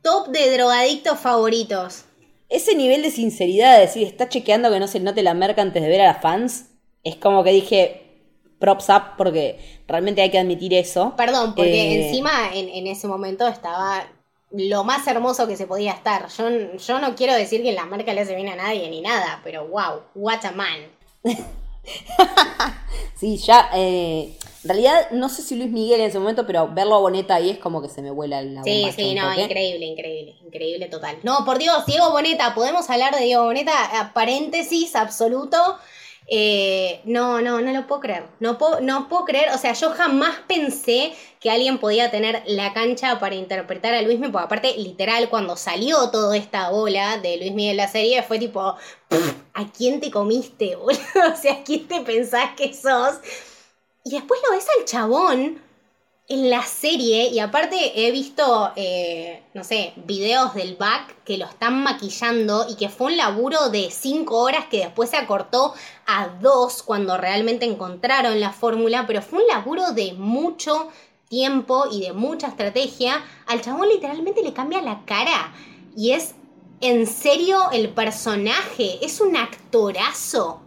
top de drogadictos favoritos ese nivel de sinceridad de decir, está chequeando que no se note la merca antes de ver a las fans, es como que dije, props up, porque realmente hay que admitir eso. Perdón, porque eh, encima en, ese momento estaba lo más hermoso que se podía estar. Yo, yo no quiero decir que la marca le hace bien a nadie ni nada, pero wow, what a man. sí, ya, eh, en realidad, no sé si Luis Miguel en ese momento, pero verlo a Boneta ahí es como que se me vuela la Sí, sí, no, increíble, increíble, increíble total. No, por Dios, Diego Boneta, podemos hablar de Diego Boneta, paréntesis absoluto. Eh, no, no, no lo puedo creer. No puedo, no puedo creer. O sea, yo jamás pensé que alguien podía tener la cancha para interpretar a Luis Miguel. Porque aparte, literal, cuando salió toda esta bola de Luis Miguel la serie, fue tipo, ¿a quién te comiste, o sea, ¿a quién te pensás que sos? Y después lo ves al chabón en la serie, y aparte he visto, eh, no sé, videos del back que lo están maquillando y que fue un laburo de 5 horas que después se acortó a 2 cuando realmente encontraron la fórmula, pero fue un laburo de mucho tiempo y de mucha estrategia. Al chabón literalmente le cambia la cara y es en serio el personaje, es un actorazo.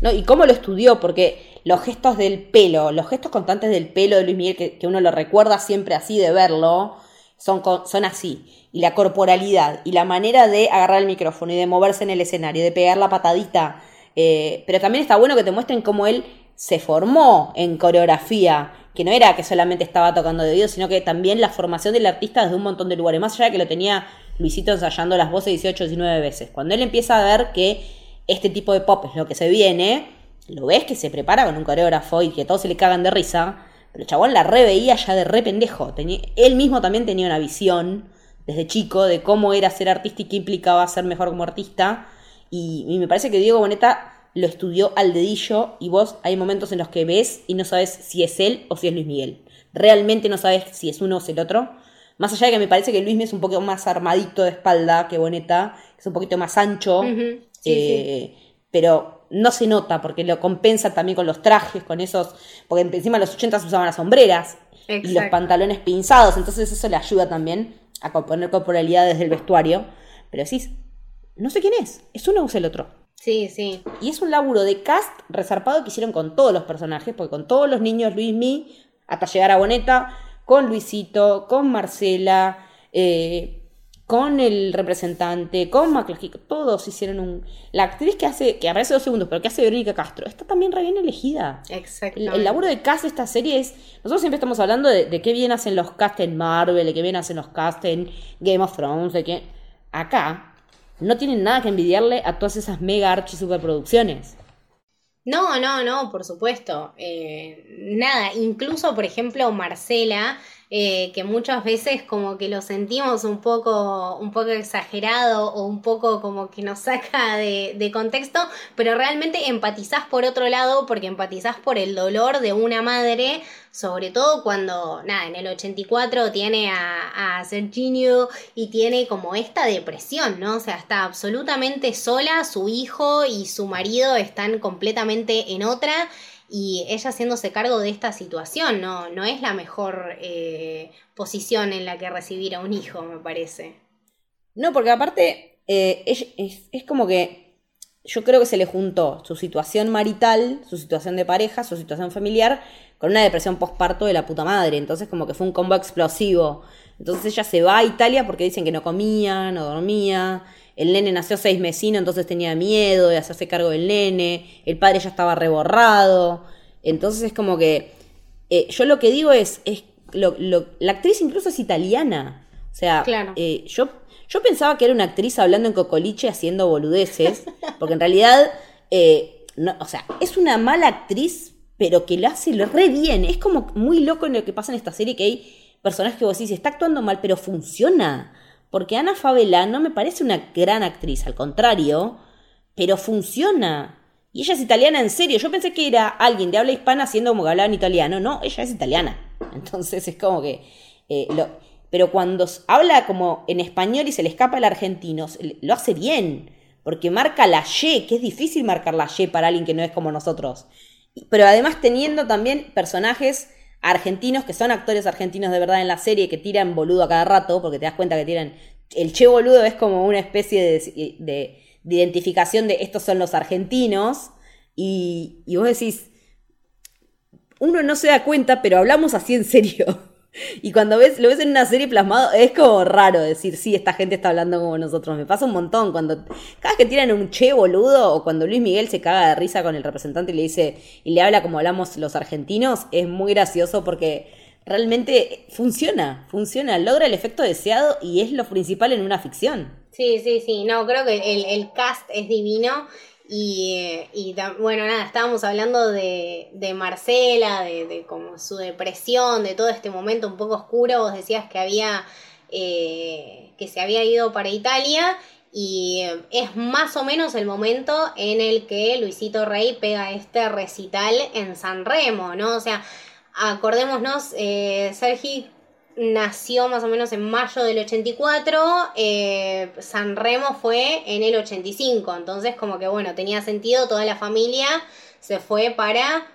No, y cómo lo estudió, porque los gestos del pelo, los gestos constantes del pelo de Luis Miguel, que, uno lo recuerda siempre así de verlo, son, son así. Y la corporalidad y la manera de agarrar el micrófono y de moverse en el escenario, de pegar la patadita. Eh, pero también está bueno que te muestren cómo él se formó en coreografía, que no era que solamente estaba tocando de oído, sino que también la formación del artista desde un montón de lugares, más allá de que lo tenía Luisito ensayando las voces 18, 19 veces. Cuando él empieza a ver que este tipo de pop es lo que se viene, lo ves que se prepara con un coreógrafo y que todos se le cagan de risa, Pero el chabón la reveía ya de re pendejo. Tenía, él mismo también tenía una visión desde chico de cómo era ser artista y qué implicaba ser mejor como artista. Y, y me parece que Diego Boneta lo estudió al dedillo y vos hay momentos en los que ves y no sabes si es él o si es Luis Miguel. Realmente no sabes si es uno o es el otro. Más allá de que me parece que Luis Miguel es un poco más armadito de espalda que Boneta, es un poquito más ancho, sí, eh, pero no se nota porque lo compensa también con los trajes, con esos, porque encima en los 80 se usaban las sombreras y los pantalones pinzados, entonces eso le ayuda también a componer corporalidad desde el vestuario. Pero decís, no sé quién es, es uno o es el otro. Sí, sí. Y es un laburo de cast resarpado que hicieron con todos los personajes, porque con todos los niños Luis Mi, hasta llegar a Boneta, con Luisito, con Marcela, eh, con el representante, con Maclajico, todos hicieron un... La actriz que hace, que aparece dos segundos, pero que hace Verónica Castro, está también re bien elegida. El, Exactamente. el laburo de cast de esta serie es. Nosotros siempre estamos hablando de, de qué bien hacen los cast en Marvel, de qué bien hacen los cast en Game of Thrones, de que. Acá no tienen nada que envidiarle a todas esas mega archi superproducciones. No, no, no, por supuesto. Eh, nada, incluso, por ejemplo, Marcela, eh, que muchas veces como que lo sentimos un poco, un poco exagerado o un poco como que nos saca de, contexto, pero realmente empatizás por otro lado porque empatizás por el dolor de una madre, sobre todo cuando, nada, en el 84 tiene a, a Serginio y tiene como esta depresión, ¿no? O sea, está absolutamente sola, su hijo y su marido están completamente en otra y ella haciéndose cargo de esta situación, no, no es la mejor eh, posición en la que recibir a un hijo, me parece. No, porque aparte eh, es, es- es como que yo creo que se le juntó su situación marital, su situación de pareja, su situación familiar, con una depresión postparto de la puta madre. Entonces como que fue un combo explosivo. Entonces ella se va a Italia porque dicen que no comía, no dormía. El nene nació seis mesino, entonces tenía miedo de hacerse cargo del nene. El padre ya estaba reborrado. Entonces es como que... eh, yo lo que digo es... es lo- lo- la actriz incluso es italiana. O sea, Claro. eh, yo, yo pensaba que era una actriz hablando en cocoliche haciendo boludeces, porque en realidad, eh, no, o sea, es una mala actriz, pero que lo hace re bien. Es como muy loco en lo que pasa en esta serie, que hay personajes que vos decís, está actuando mal, pero funciona. Porque Ana Favela no me parece una gran actriz, al contrario, pero funciona. Y ella es italiana en serio. Yo pensé que era alguien de habla hispana haciendo como que hablaba en italiano. No, ella es italiana. Entonces es como que... eh, lo- pero cuando habla como en español y se le escapa el argentino, lo hace bien. Porque marca la Y, que es difícil marcar la Y para alguien que no es como nosotros. Pero además teniendo también personajes argentinos que son actores argentinos de verdad en la serie que tiran boludo a cada rato, porque te das cuenta que tiran. El che boludo es como una especie de, de- de identificación de estos son los argentinos. Y, y vos decís, uno no se da cuenta, pero hablamos así en serio. Y cuando ves, lo ves en una serie plasmado, es como raro decir, sí, esta gente está hablando como nosotros. Me pasa un montón cuando cada vez que tiran un che boludo o cuando Luis Miguel se caga de risa con el representante y le dice y le habla como hablamos los argentinos, es muy gracioso porque realmente funciona, funciona, logra el efecto deseado y es lo principal en una ficción. Sí, sí, sí, no, creo que el, el cast es divino y, y bueno, nada, estábamos hablando de, de Marcela, de, de como su depresión, de todo este momento un poco oscuro, vos decías que había, eh, que se había ido para Italia y es más o menos el momento en el que Luisito Rey pega este recital en San Remo, ¿no? O sea, acordémonos, eh, Sergi nació más o menos en mayo del 84, eh, San Remo fue en el 85, entonces como que bueno, tenía sentido, toda la familia se fue para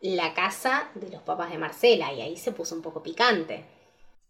la casa de los papás de Marcela y ahí se puso un poco picante.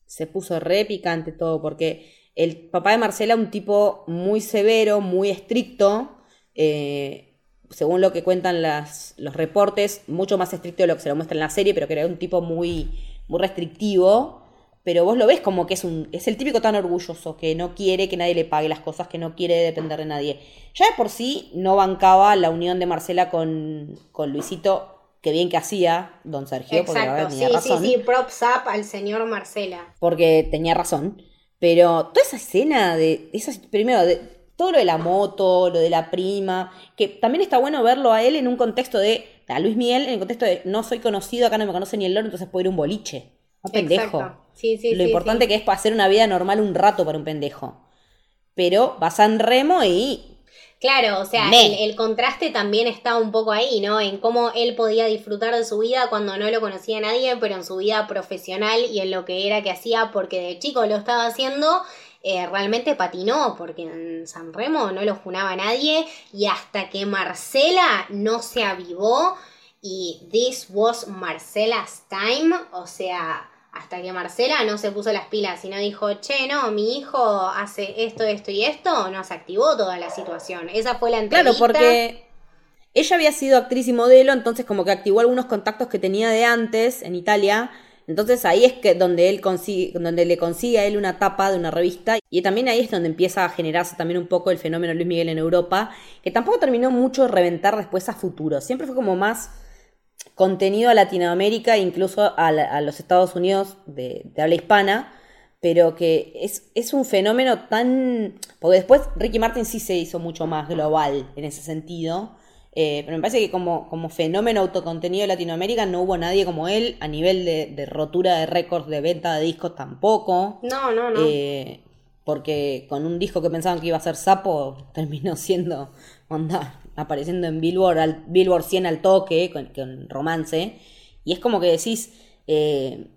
se puso re picante todo, porque el papá de Marcela, un tipo muy severo, muy estricto, eh, según lo que cuentan las, los reportes, mucho más estricto de lo que se lo muestra en la serie, pero que era un tipo muy, muy restrictivo. Pero vos lo ves como que es un es el típico tan orgulloso que no quiere que nadie le pague las cosas, que no quiere depender de nadie. Ya de por sí no bancaba la unión de Marcela con, con Luisito, que bien que hacía don Sergio, porque la verdad Exacto, tenía sí, razón sí, sí, props up al señor Marcela. porque tenía razón. Pero toda esa escena de, esas, primero, de todo lo de la moto, lo de la prima, que también está bueno verlo a él en un contexto de, A Luis Miguel, en el contexto de no soy conocido, acá no me conoce ni el loro, entonces puedo ir a un boliche. Un pendejo. Sí, sí, Lo sí, importante que es hacer una vida normal un rato para un pendejo. Pero vas a San Remo y Claro, o sea, el, el contraste también está un poco ahí, ¿no? En cómo él podía disfrutar de su vida cuando no lo conocía nadie, pero en su vida profesional y en lo que era que hacía, porque de chico lo estaba haciendo, eh, realmente patinó, porque en San Remo no lo junaba nadie, y hasta que Marcela no se avivó y this was Marcela's time, o sea, hasta que Marcela no se puso las pilas y no dijo, che, no, mi hijo hace esto, esto y esto, no se activó toda la situación. Esa fue la entrevista. Claro, porque ella había sido actriz y modelo, entonces como que activó algunos contactos que tenía de antes en Italia. Entonces ahí es que donde él consigue, donde le consigue a él una tapa de una revista. Y también ahí es donde empieza a generarse también un poco el fenómeno Luis Miguel en Europa, que tampoco terminó mucho de reventar después a futuro. Siempre fue como más contenido a Latinoamérica, incluso a, la- a los Estados Unidos de, de habla hispana, pero que es, es un fenómeno tan... Porque después Ricky Martin sí se hizo mucho más global en ese sentido, eh, pero me parece que como, como fenómeno autocontenido de Latinoamérica no hubo nadie como él, a nivel de, de rotura de récords de venta de discos tampoco. No, no, no. Eh, porque con un disco que pensaban que iba a ser sapo, terminó siendo, onda, apareciendo en Billboard, al, Billboard 100 al toque, con, romance. Y es como que decís, eh,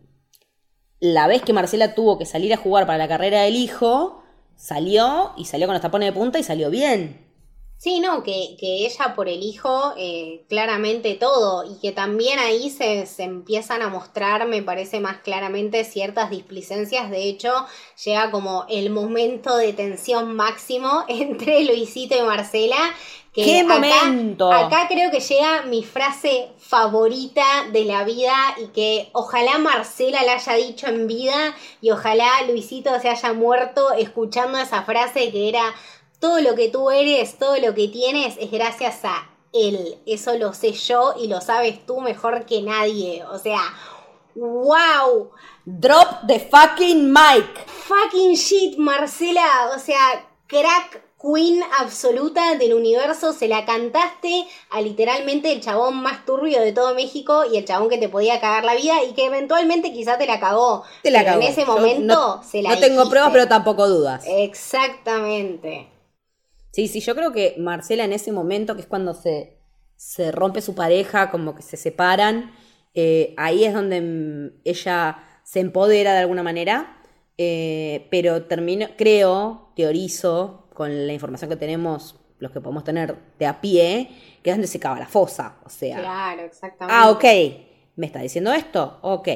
la vez que Marcela tuvo que salir a jugar para la carrera del hijo, salió y salió con los tapones de punta y salió bien. Sí, no, que, que ella por el hijo, eh, claramente todo, y que también ahí se, se empiezan a mostrar, me parece más claramente, ciertas displicencias. De hecho, llega como el momento de tensión máximo entre Luisito y Marcela. Que ¡Qué acá- momento! Acá creo que llega mi frase favorita de la vida y que ojalá Marcela la haya dicho en vida y ojalá Luisito se haya muerto escuchando esa frase que era todo lo que tú eres, todo lo que tienes es gracias a él. Eso lo sé yo y lo sabes tú mejor que nadie. O sea, wow. Drop the fucking mic. Fucking shit, Marcela. O sea, crack queen absoluta del universo. Se la cantaste a literalmente el chabón más turbio de todo México y el chabón que te podía cagar la vida y que eventualmente quizá te la cagó. Te la cagó. En ese momento no, se la No tengo dijiste. pruebas, pero tampoco dudas. Exactamente. Sí, sí, yo creo que Marcela en ese momento, que es cuando se, se rompe su pareja, como que se separan, eh, ahí es donde mm, ella se empodera de alguna manera, eh, pero termino, creo, teorizo, con la información que tenemos, los que podemos tener de a pie, que es donde se cava la fosa, o sea... Claro, exactamente. Ah, ok. ¿Me está diciendo esto? Ok.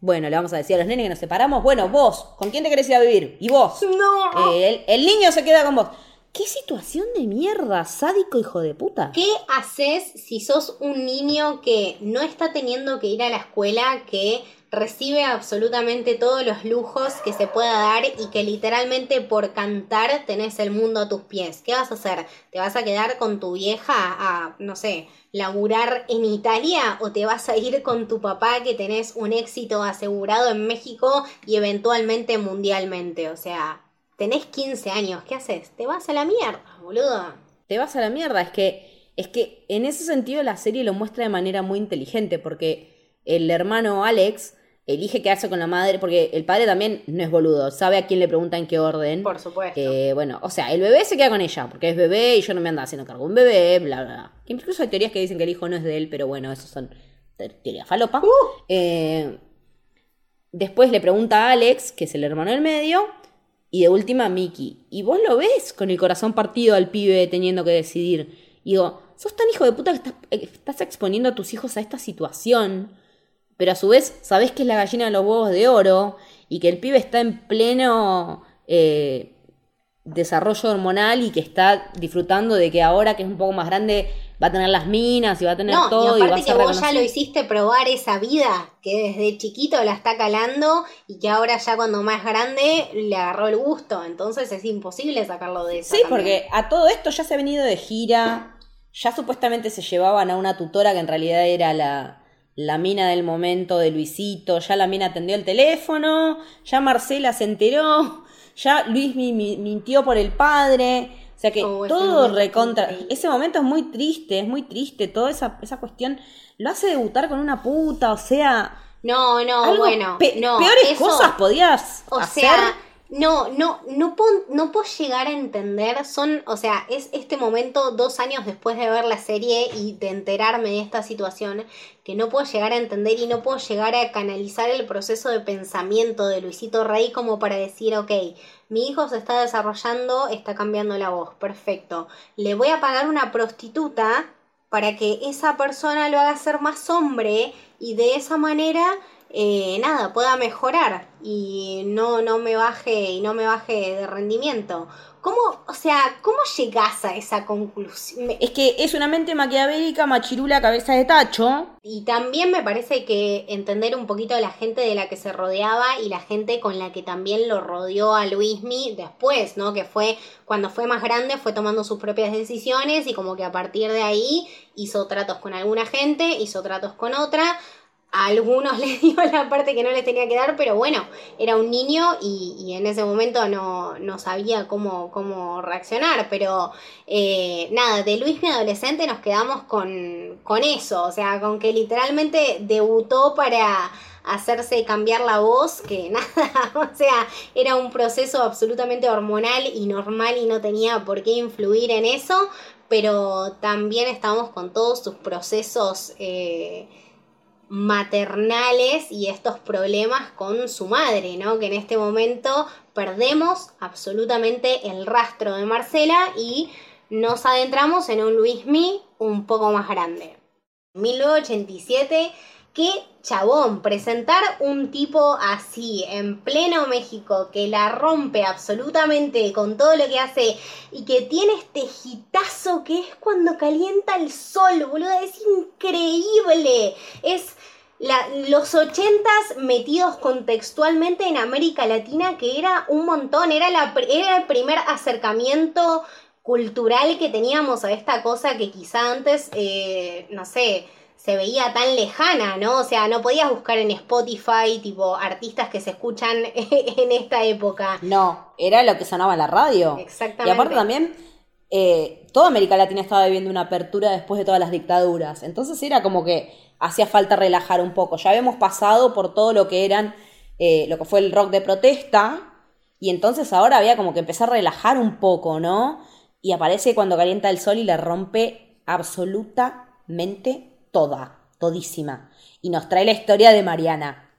Bueno, le vamos a decir a los nenes que nos separamos. Bueno, vos, ¿con quién te querés ir a vivir? ¿Y vos? No. Eh, el, el niño se queda con vos. ¿Qué situación de mierda, sádico hijo de puta? ¿Qué haces si sos un niño que no está teniendo que ir a la escuela, que recibe absolutamente todos los lujos que se pueda dar y que literalmente por cantar tenés el mundo a tus pies? ¿Qué vas a hacer? ¿Te vas a quedar con tu vieja a, no sé, laburar en Italia o te vas a ir con tu papá que tenés un éxito asegurado en México y eventualmente mundialmente? O sea, tenés 15 años, ¿qué haces? Te vas a la mierda, boludo. Te vas a la mierda. Es que, es que en ese sentido la serie lo muestra de manera muy inteligente porque el hermano Alex elige quedarse con la madre porque el padre también no es boludo, sabe a quién le pregunta en qué orden. Por supuesto. Eh, bueno, o sea, el bebé se queda con ella, porque es bebé y yo no me ando haciendo cargo de un bebé, bla, bla, bla. Que incluso hay teorías que dicen que el hijo no es de él, pero bueno, eso son te- teorías falopa. Eh, después le pregunta a Alex, que es el hermano del medio, y de última Mickey. Y vos lo ves con el corazón partido al pibe teniendo que decidir. Y digo, sos tan hijo de puta que estás, eh, estás exponiendo a tus hijos a esta situación pero a su vez sabés que es la gallina de los huevos de oro y que el pibe está en pleno eh, desarrollo hormonal y que está disfrutando de que ahora que es un poco más grande va a tener las minas y va a tener No, todo y va a aparte que vos ya lo hiciste probar esa vida que desde chiquito la está calando y que ahora ya cuando más grande le agarró el gusto. Entonces es imposible sacarlo de eso. Sí, porque a todo esto ya se ha venido de gira, ya supuestamente se llevaban a una tutora que en realidad era la, la mina del momento de Luisito, ya la mina atendió el teléfono, ya Marcela se enteró, ya Luis mi- mi- mintió por el padre, O sea que Oh, todo recontra. Ese momento es muy triste, es muy triste. Toda esa, esa cuestión lo hace debutar con una puta, o sea. No, no, algo bueno. pe- no, peores eso- cosas podías O hacer. sea, no, no, no puedo, no puedo llegar a entender. Son, o sea, es este momento dos años después de ver la serie y de enterarme de esta situación que no puedo llegar a entender y no puedo llegar a canalizar el proceso de pensamiento de Luisito Rey como para decir, ok, mi hijo se está desarrollando, está cambiando la voz, perfecto. Le voy a pagar una prostituta para que esa persona lo haga ser más hombre y de esa manera eh, nada pueda mejorar y no no me baje y no me baje de rendimiento cómo o sea cómo llegas a esa conclusión Es que es una mente maquiavélica, machirula, cabeza de tacho. y también me parece que entender un poquito a la gente de la que se rodeaba y la gente con la que también lo rodeó a Luismi después, ¿no? Que fue cuando fue más grande, fue tomando sus propias decisiones y como que a partir de ahí hizo tratos con alguna gente, hizo tratos con otra. A algunos les dio la parte que no les tenía que dar, pero bueno, era un niño y, en ese momento no, no sabía cómo, cómo reaccionar. Pero eh, nada, de Luis mi adolescente nos quedamos con, con eso, o sea, con que literalmente debutó para hacerse cambiar la voz, que nada, o sea, era un proceso absolutamente hormonal y normal y no tenía por qué influir en eso, pero también estamos con todos sus procesos eh, maternales y estos problemas con su madre, ¿no? Que en este momento perdemos absolutamente el rastro de Marcela y nos adentramos en un Luismi un poco más grande. 1987, qué chabón, presentar un tipo así en pleno México que la rompe absolutamente con todo lo que hace y que tiene este hitazo que es cuando calienta el sol, boludo, es increíble. Es los ochentas metidos contextualmente en América Latina, que era un montón, era, la, era el primer acercamiento cultural que teníamos a esta cosa que quizá antes, eh, no sé, se veía tan lejana, ¿no? O sea, no podías buscar en Spotify, tipo, artistas que se escuchan en esta época. No, era lo que sonaba en la radio. Exactamente. Y aparte también, eh, toda América Latina estaba viviendo una apertura después de todas las dictaduras. Entonces era como que hacía falta relajar un poco. Ya habíamos pasado por todo lo que eran, eh, lo que fue el rock de protesta. Y entonces ahora había como que empezar a relajar un poco, ¿no? Y aparece cuando calienta el sol y le rompe absolutamente toda, todísima. Y nos trae la historia de Mariana.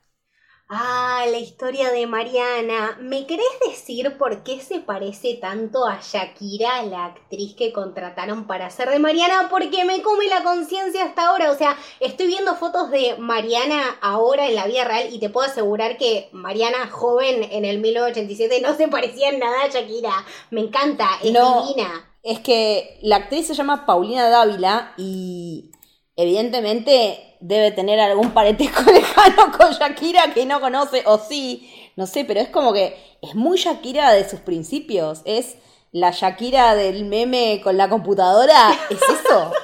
Ah, la historia de Mariana. ¿Me querés decir por qué se parece tanto a Shakira, la actriz que contrataron para hacer de Mariana? Porque me come la conciencia hasta ahora. O sea, estoy viendo fotos de Mariana ahora en la vida real y te puedo asegurar que Mariana joven en el 1987 no se parecía en nada a Shakira. Me encanta, es No. divina. Es que la actriz se llama Paulina Dávila y evidentemente debe tener algún parentesco lejano con Shakira que no conoce, o sí, no sé, pero es como que es muy Shakira de sus principios. Es la Shakira del meme con la computadora. ¿Es eso?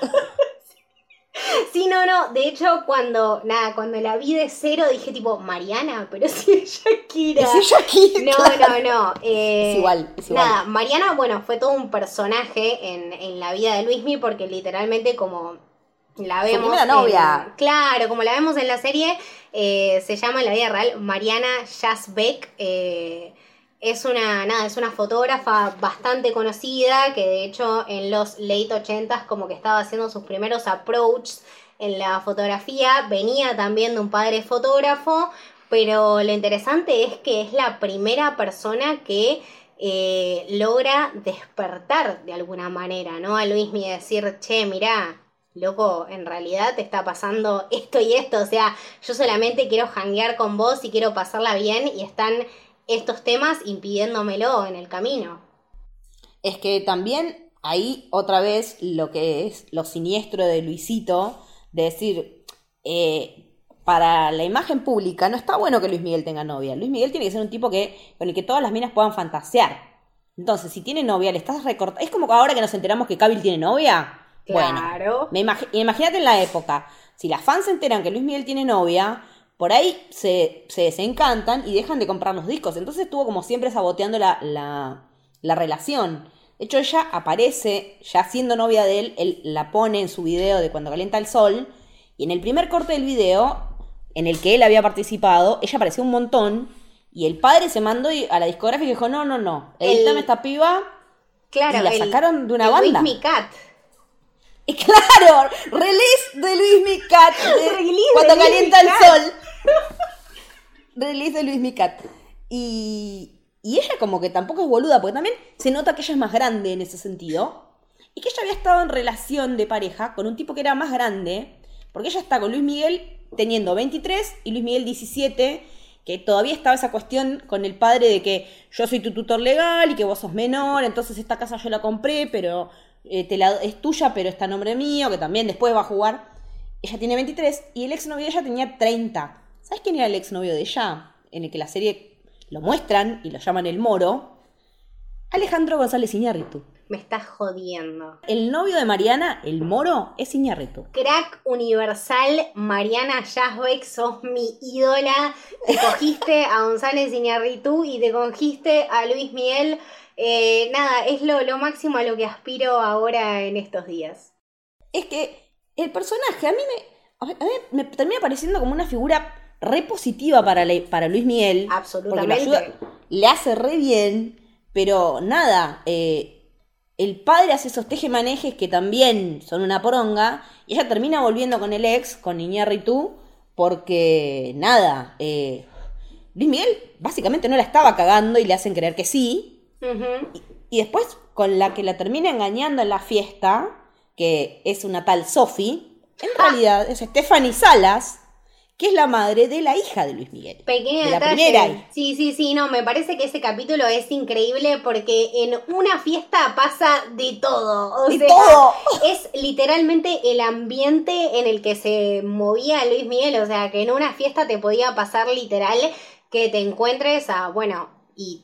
Sí, no, no. De hecho, cuando, nada, cuando la vi de cero dije tipo, Mariana, pero sí es Shakira. ¿Es Shakira? No, no, no. eh, Es igual, es igual. Nada, Mariana, bueno, fue todo un personaje en, en la vida de Luismi porque literalmente como la vemos... primera en- novia. claro, como la vemos en la serie, eh, se llama en la vida real Mariana Jasbeck. eh, es una, nada, es una fotógrafa bastante conocida que de hecho en los late 80s como que estaba haciendo sus primeros approaches en la fotografía, venía también de un padre fotógrafo, pero lo interesante es que es la primera persona que eh, logra despertar de alguna manera, ¿no? A Luismi decir, che, mirá, loco, en realidad te está pasando esto y esto, o sea, yo solamente quiero hanguear con vos y quiero pasarla bien y están estos temas impidiéndomelo en el camino. Es que también ahí otra vez lo que es lo siniestro de Luisito, de decir, eh, para la imagen pública no está bueno que Luis Miguel tenga novia. Luis Miguel tiene que ser un tipo que con el que todas las minas puedan fantasear. Entonces, si tiene novia, le estás recortando. Es como ahora que nos enteramos que Cabil tiene novia. Bueno, me imagínate en la época, si las fans se enteran que Luis Miguel tiene novia, por ahí se, se desencantan y dejan de comprar los discos. Entonces estuvo como siempre saboteando la, la, la relación. De hecho, ella aparece, ya siendo novia de él, él la pone en su video de cuando calienta el sol. Y en el primer corte del video, en el que él había participado, ella apareció un montón. Y el padre se mandó a la discográfica y dijo: No, no, no, edítame El- esta piba. Claro, Y la el- sacaron de una el banda. Luis Mi Cat. Claro, release de Luis Micat. Release cuando Luis calienta el sol. release de Luis Micat. Y, y ella como que tampoco es boluda, porque también se nota que ella es más grande en ese sentido. Y que ella había estado en relación de pareja con un tipo que era más grande. Porque ella está con Luis Miguel teniendo 23 y Luis Miguel 17. Que todavía estaba esa cuestión con el padre de que yo soy tu tutor legal y que vos sos menor, entonces esta casa yo la compré, pero eh, te la- es tuya, pero está a nombre mío, que también después va a jugar. Ella tiene 23 y el exnovio de ella tenía 30. ¿Sabes quién era el exnovio de ella? En el que la serie lo muestran y lo llaman el moro. Alejandro González Iñárritu. Me estás jodiendo. El novio de Mariana, el moro, es Iñárritu. Crack universal, Mariana Yazbek, sos mi ídola. Te cogiste a González Iñarritu y te cogiste a Luis Miguel. Eh, nada, es lo, lo máximo a lo que aspiro ahora en estos días. Es que el personaje a mí me, a mí me termina pareciendo como una figura re positiva para, le- para Luis Miguel. Absolutamente. ayuda- le hace re bien, pero nada, eh, el padre hace esos tejemanejes que también son una poronga, y ella termina volviendo con el ex, con Iñárritu, porque nada, eh, Luis Miguel básicamente no la estaba cagando y le hacen creer que sí, Y después con la que la termina engañando en la fiesta, que es una tal Sophie, en realidad es Stephanie Salas, que es la madre de la hija de Luis Miguel. Pequeño de la primera. Sí, sí, sí, no, me parece que ese capítulo es increíble porque en una fiesta pasa de todo. O De sea, todo. es literalmente el ambiente en el que se movía Luis Miguel. O sea, que en una fiesta te podía pasar literal que te encuentres a, bueno, y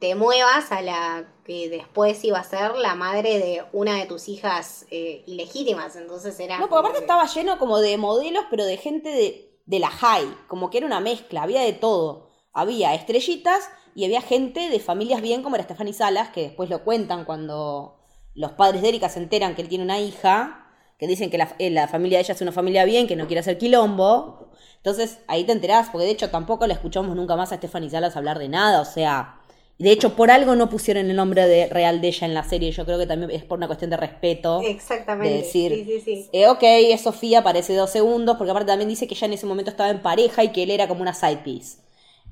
te muevas a la que después iba a ser la madre de una de tus hijas eh, ilegítimas. Entonces era. No, porque aparte que- estaba lleno como de modelos, pero de gente de, de la high, como que era una mezcla, había de todo. Había estrellitas y había gente de familias bien como era Stephanie Salas, que después lo cuentan cuando los padres de Erika se enteran que él tiene una hija, que dicen que la, eh, la familia de ella es una familia bien, que no quiere hacer quilombo. Entonces ahí te enterás, porque de hecho tampoco la escuchamos nunca más a Stephanie Salas hablar de nada, o sea... De hecho, por algo no pusieron el nombre de, real de ella en la serie. Yo creo que también es por una cuestión de respeto Exactamente. de decir, Sí, sí, sí. eh, ok, es Sofía, aparece dos segundos, porque aparte también dice que ella en ese momento estaba en pareja y que él era como una side piece.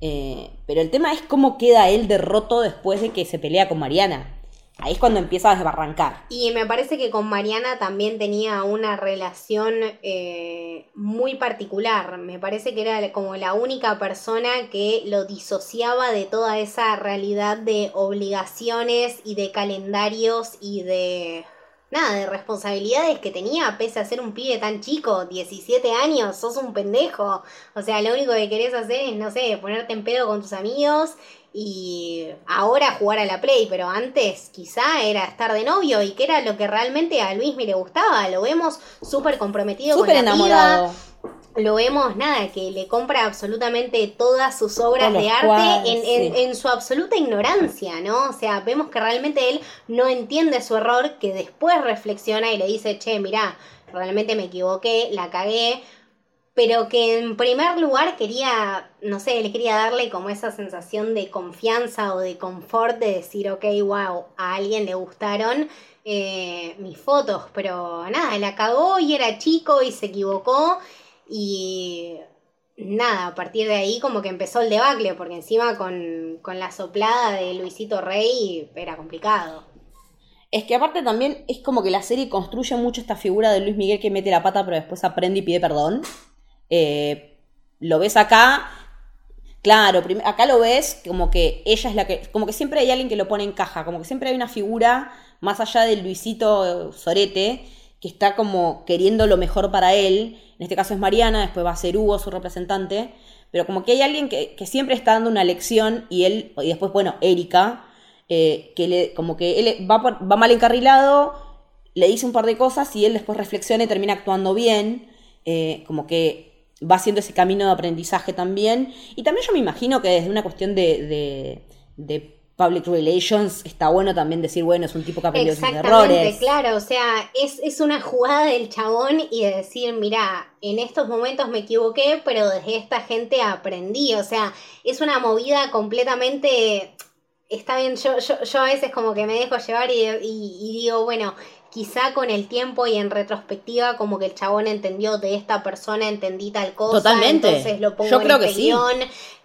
Eh, pero el tema es cómo queda él derroto después de que se pelea con Mariana. Ahí es cuando empieza a desbarrancar. Y me parece que con Mariana también tenía una relación eh, muy particular. Me parece que era como la única persona que lo disociaba de toda esa realidad de obligaciones y de calendarios y de... Nada, de responsabilidades que tenía, pese a ser un pibe tan chico, 17 años, sos un pendejo. O sea, lo único que querés hacer es, no sé, ponerte en pedo con tus amigos y ahora jugar a la Play, pero antes quizá era estar de novio y que era lo que realmente a Luis me le gustaba. Lo vemos súper comprometido Súper con la enamorado. piba. Lo vemos, nada, que le compra absolutamente todas sus obras de arte cuadros, en, en- sí. en su absoluta ignorancia, ¿no? O sea, vemos que realmente él no entiende su error, que después reflexiona y le dice, che, mirá, realmente me equivoqué, la cagué, pero que en primer lugar quería, no sé, le quería darle como esa sensación de confianza o de confort de decir, ok, wow, a alguien le gustaron eh, mis fotos, pero nada, la cagó y era chico y se equivocó y nada, a partir de ahí como que empezó el debacle, porque encima con, con la soplada de Luisito Rey era complicado. Es que aparte también es como que la serie construye mucho esta figura de Luis Miguel que mete la pata pero después aprende y pide perdón. Eh, lo ves acá, claro, acá lo ves como que ella es la que, como que siempre hay alguien que lo pone en caja, como que siempre hay una figura más allá del Luisito Sorete que está como queriendo lo mejor para él. En este caso es Mariana, después va a ser Hugo, su representante. Pero como que hay alguien que, que siempre está dando una lección y él, y después, bueno, Erika, eh, que le, como que él va, va mal encarrilado, le dice un par de cosas y él después reflexiona y termina actuando bien, eh, como que va haciendo ese camino de aprendizaje también. Y también yo me imagino que desde una cuestión de, de public relations, está bueno también decir, bueno, es un tipo que aprendió sus Exactamente, errores. claro, o sea, es, es una jugada del chabón y de decir, mira, en estos momentos me equivoqué, pero desde esta gente aprendí, o sea, es una movida completamente... Está bien, yo, yo, yo a veces como que me dejo llevar y, y- y digo, bueno, quizá con el tiempo y en retrospectiva como que el chabón entendió de esta persona, entendí tal cosa, Totalmente. entonces lo pongo Yo en creo este que sí.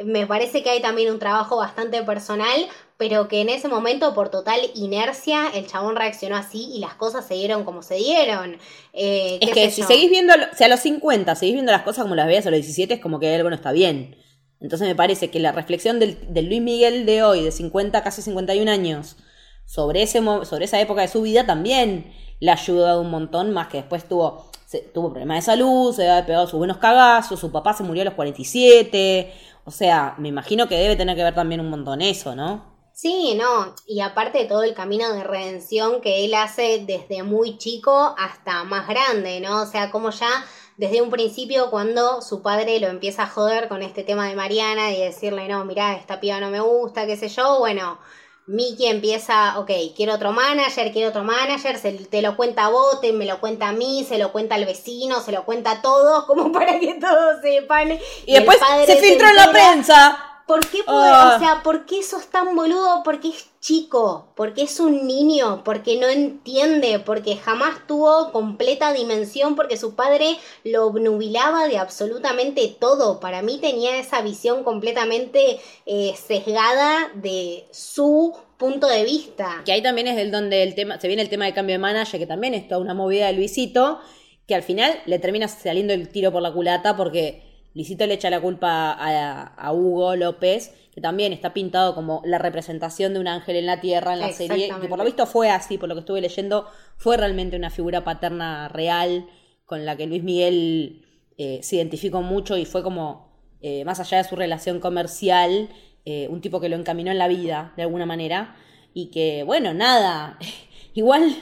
Me parece que hay también un trabajo bastante personal, pero que en ese momento, por total inercia, el chabón reaccionó así y las cosas se dieron como se dieron. Eh, Es que si yo. seguís viendo, o sea, a los 50, seguís viendo las cosas como las veías a los 17, es como que algo no está bien. Entonces me parece que la reflexión del, del Luis Miguel de hoy, de 50, casi 51 años, sobre, ese, sobre esa época de su vida también le ha ayudado un montón, más que después tuvo, se- tuvo problemas de salud, se había pegado sus buenos cagazos, su papá se murió a los 47, o sea, me imagino que debe tener que ver también un montón eso, ¿no? Sí, no, y aparte de todo el camino de redención que él hace desde muy chico hasta más grande, ¿no? O sea, como ya desde un principio cuando su padre lo empieza a joder con este tema de Mariana y decirle, no, mirá, esta piba no me gusta, qué sé yo, bueno, Mickey empieza, ok, quiero otro manager, quiero otro manager, se, te lo cuenta a vos, te, me lo cuenta a mí, se lo cuenta al vecino, se lo cuenta a todos, como para que todos sepan. Y, después el padre se filtró en la prensa. ¿Por qué, poder- Ah. o sea, ¿por qué sos tan boludo? Porque es chico, porque es un niño, porque no entiende, porque jamás tuvo completa dimensión, porque su padre lo obnubilaba de absolutamente todo. Para mí tenía esa visión completamente eh, sesgada de su punto de vista. Que ahí también es el donde el tema, se viene el tema de cambio de manager, que también es toda una movida de Luisito, que al final le termina saliendo el tiro por la culata porque Luisito le echa la culpa a, a Hugo López, que también está pintado como la representación de un ángel en la tierra en la serie, que por lo visto fue así, por lo que estuve leyendo, fue realmente una figura paterna real con la que Luis Miguel eh, se identificó mucho y fue como, eh, más allá de su relación comercial, eh, un tipo que lo encaminó en la vida, de alguna manera, y que, bueno, nada, igual,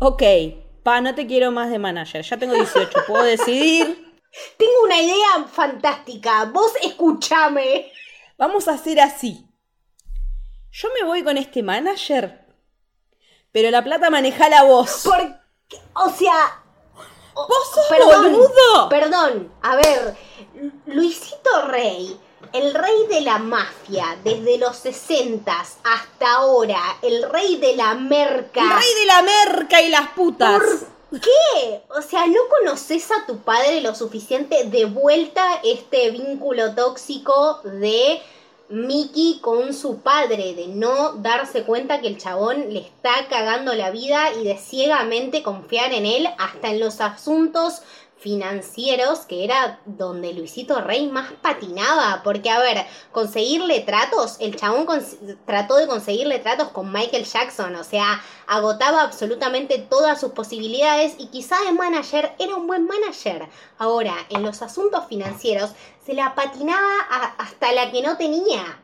ok, pa, no te quiero más de manager, ya tengo 18, puedo decidir, Tengo una idea fantástica, vos escúchame. vamos a hacer así. Yo me voy con este manager, pero la plata manejala vos. Porque, o sea, ¡Vos sos boludo! Perdón, a ver, Luisito Rey, el rey de la mafia, desde los 60 hasta ahora, el rey de la merca. El rey de la merca y las putas. ¿Por qué? O sea, ¿no conoces a tu padre lo suficiente de vuelta este vínculo tóxico de Mickey con su padre? De no darse cuenta que el chabón le está cagando la vida y de ciegamente confiar en él hasta en los asuntos financieros, que era donde Luisito Rey más patinaba, porque a ver, conseguirle tratos, el chabón trató de conseguirle tratos con Michael Jackson, o sea, agotaba absolutamente todas sus posibilidades y quizá de manager era un buen manager. Ahora, en los asuntos financieros se la patinaba hasta la que no tenía.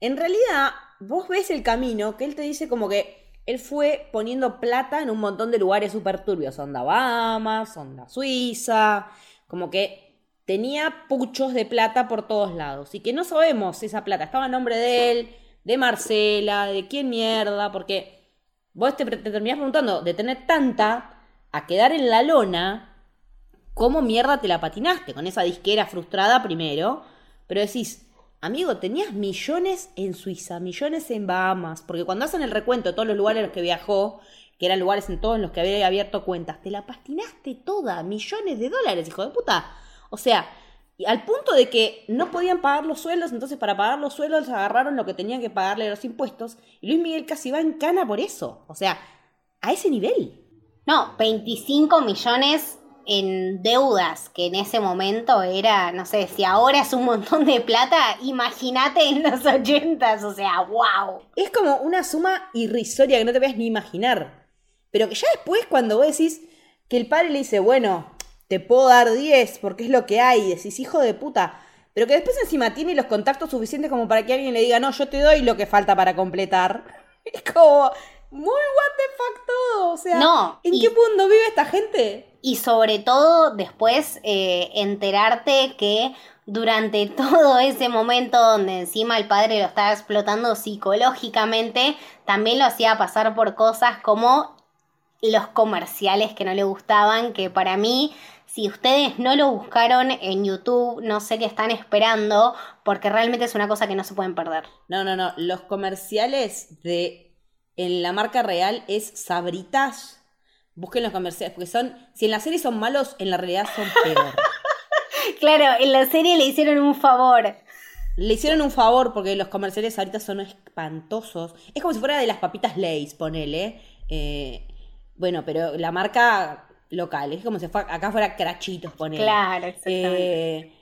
En realidad, vos ves el camino que él te dice como que él fue poniendo plata en un montón de lugares súper turbios. Onda Bahamas, onda Suiza. Como que tenía puchos de plata por todos lados. Y que no sabemos si esa plata estaba a nombre de él, de Marcela, de quién mierda. Porque vos te, te terminás preguntando de tener tanta a quedar en la lona. ¿Cómo mierda te la patinaste? Con esa disquera frustrada primero. Pero decís, amigo, tenías millones en Suiza, millones en Bahamas. Porque cuando hacen el recuento de todos los lugares a los que viajó, que eran lugares en todos los que había abierto cuentas, te la patinaste toda, millones de dólares, hijo de puta. O sea, al punto de que no podían pagar los sueldos, entonces para pagar los sueldos agarraron lo que tenían que pagarle los impuestos. Y Luis Miguel casi va en cana por eso. O sea, a ese nivel. No, 25 millones en deudas, que en ese momento era, no sé, si ahora es un montón de plata, imagínate en los 80, o sea, wow. Es como una suma irrisoria que no te veas ni imaginar. Pero que ya después, cuando vos decís que el padre le dice, bueno, te puedo dar 10 porque es lo que hay, decís, hijo de puta. Pero que después encima tiene los contactos suficientes como para que alguien le diga, no, yo te doy lo que falta para completar. Es como, muy what the fuck todo. O sea, No, ¿en y- qué mundo vive esta gente? Y sobre todo después eh, enterarte que durante todo ese momento donde encima el padre lo estaba explotando psicológicamente, también lo hacía pasar por cosas como los comerciales que no le gustaban, que para mí, si ustedes no lo buscaron en YouTube, no sé qué están esperando, porque realmente es una cosa que no se pueden perder. No, no, no, los comerciales de en la marca real es Sabritas. Busquen los comerciales, porque son, si en la serie son malos, en la realidad son peor. Claro, en la serie le hicieron un favor. Le hicieron un favor porque los comerciales ahorita son espantosos. Es como si fuera de las papitas Lays, ponele. Eh, bueno, pero la marca local. Es como si acá fuera Crachitos, ponele. Claro, exactamente. Eh,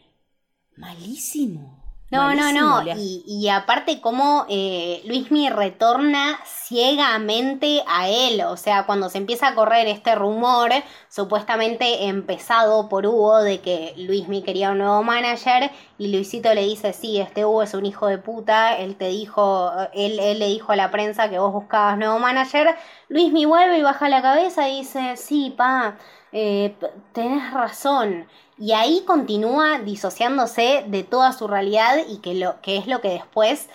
malísimo. No, no, no. Y, y, aparte cómo eh, Luismi retorna ciegamente a él. O sea, cuando se empieza a correr este rumor, supuestamente empezado por Hugo, de que Luismi quería un nuevo manager, y Luisito le dice, sí, este Hugo es un hijo de puta, él te dijo, él, él le dijo a la prensa que vos buscabas nuevo manager. Luismi vuelve y baja la cabeza y dice, sí, pa, eh, tenés razón. Y ahí continúa disociándose de toda su realidad y que, lo, que es lo que después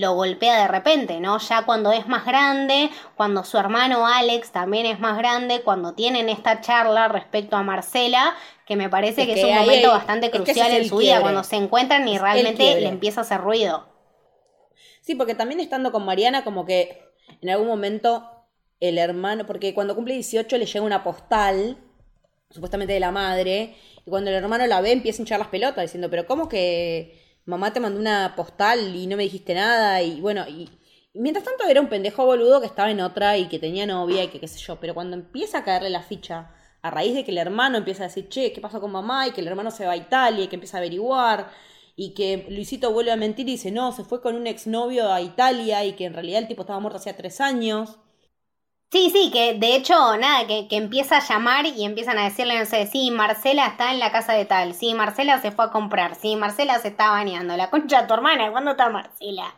lo golpea de repente, ¿no? Ya cuando es más grande, cuando su hermano Alex también es más grande, cuando tienen esta charla respecto a Marcela, que me parece que, es un momento bastante crucial en su vida, cuando se encuentran y realmente le empieza a hacer ruido. Sí, porque también estando con Mariana, como que en algún momento el hermano, porque cuando cumple 18 le llega una postal, supuestamente de la madre, y cuando el hermano la ve, empieza a hinchar las pelotas, diciendo, pero ¿cómo que mamá te mandó una postal y no me dijiste nada? Y bueno, y, mientras tanto era un pendejo boludo que estaba en otra y que tenía novia y que qué sé yo, pero cuando empieza a caerle la ficha, a raíz de que el hermano empieza a decir, che, ¿qué pasó con mamá? Y que el hermano se va a Italia y que empieza a averiguar, y que Luisito vuelve a mentir y dice, no, se fue con un exnovio a Italia y que en realidad el tipo estaba muerto hacía tres años. Sí, sí, que de hecho, nada, que, que, empieza a llamar y empiezan a decirle, no sé, sí, Marcela está en la casa de tal, sí, Marcela se fue a comprar, sí, Marcela se está bañando, la concha de tu hermana, ¿cuándo está Marcela?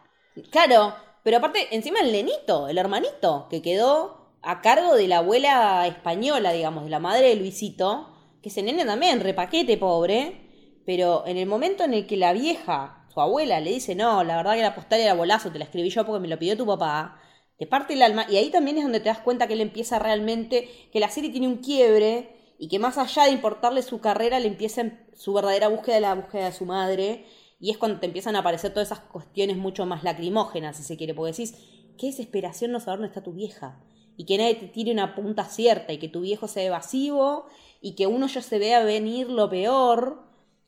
Claro, pero aparte, encima el nenito, el hermanito, que quedó a cargo de la abuela española, digamos, de la madre de Luisito, que ese nene también, repaquete pobre, pero en el momento en el que la vieja, su abuela, le dice, no, la verdad que la postal era bolazo, te la escribí yo porque me lo pidió tu papá, te parte el alma. Y ahí también es donde te das cuenta que él empieza realmente, que la serie tiene un quiebre y que más allá de importarle su carrera, le empieza su verdadera búsqueda la búsqueda de su madre. Y es cuando te empiezan a aparecer todas esas cuestiones mucho más lacrimógenas, si se quiere, porque decís, qué desesperación no saber dónde está tu vieja. Y que nadie te tire una punta cierta, y que tu viejo sea evasivo, y que uno ya se vea venir lo peor,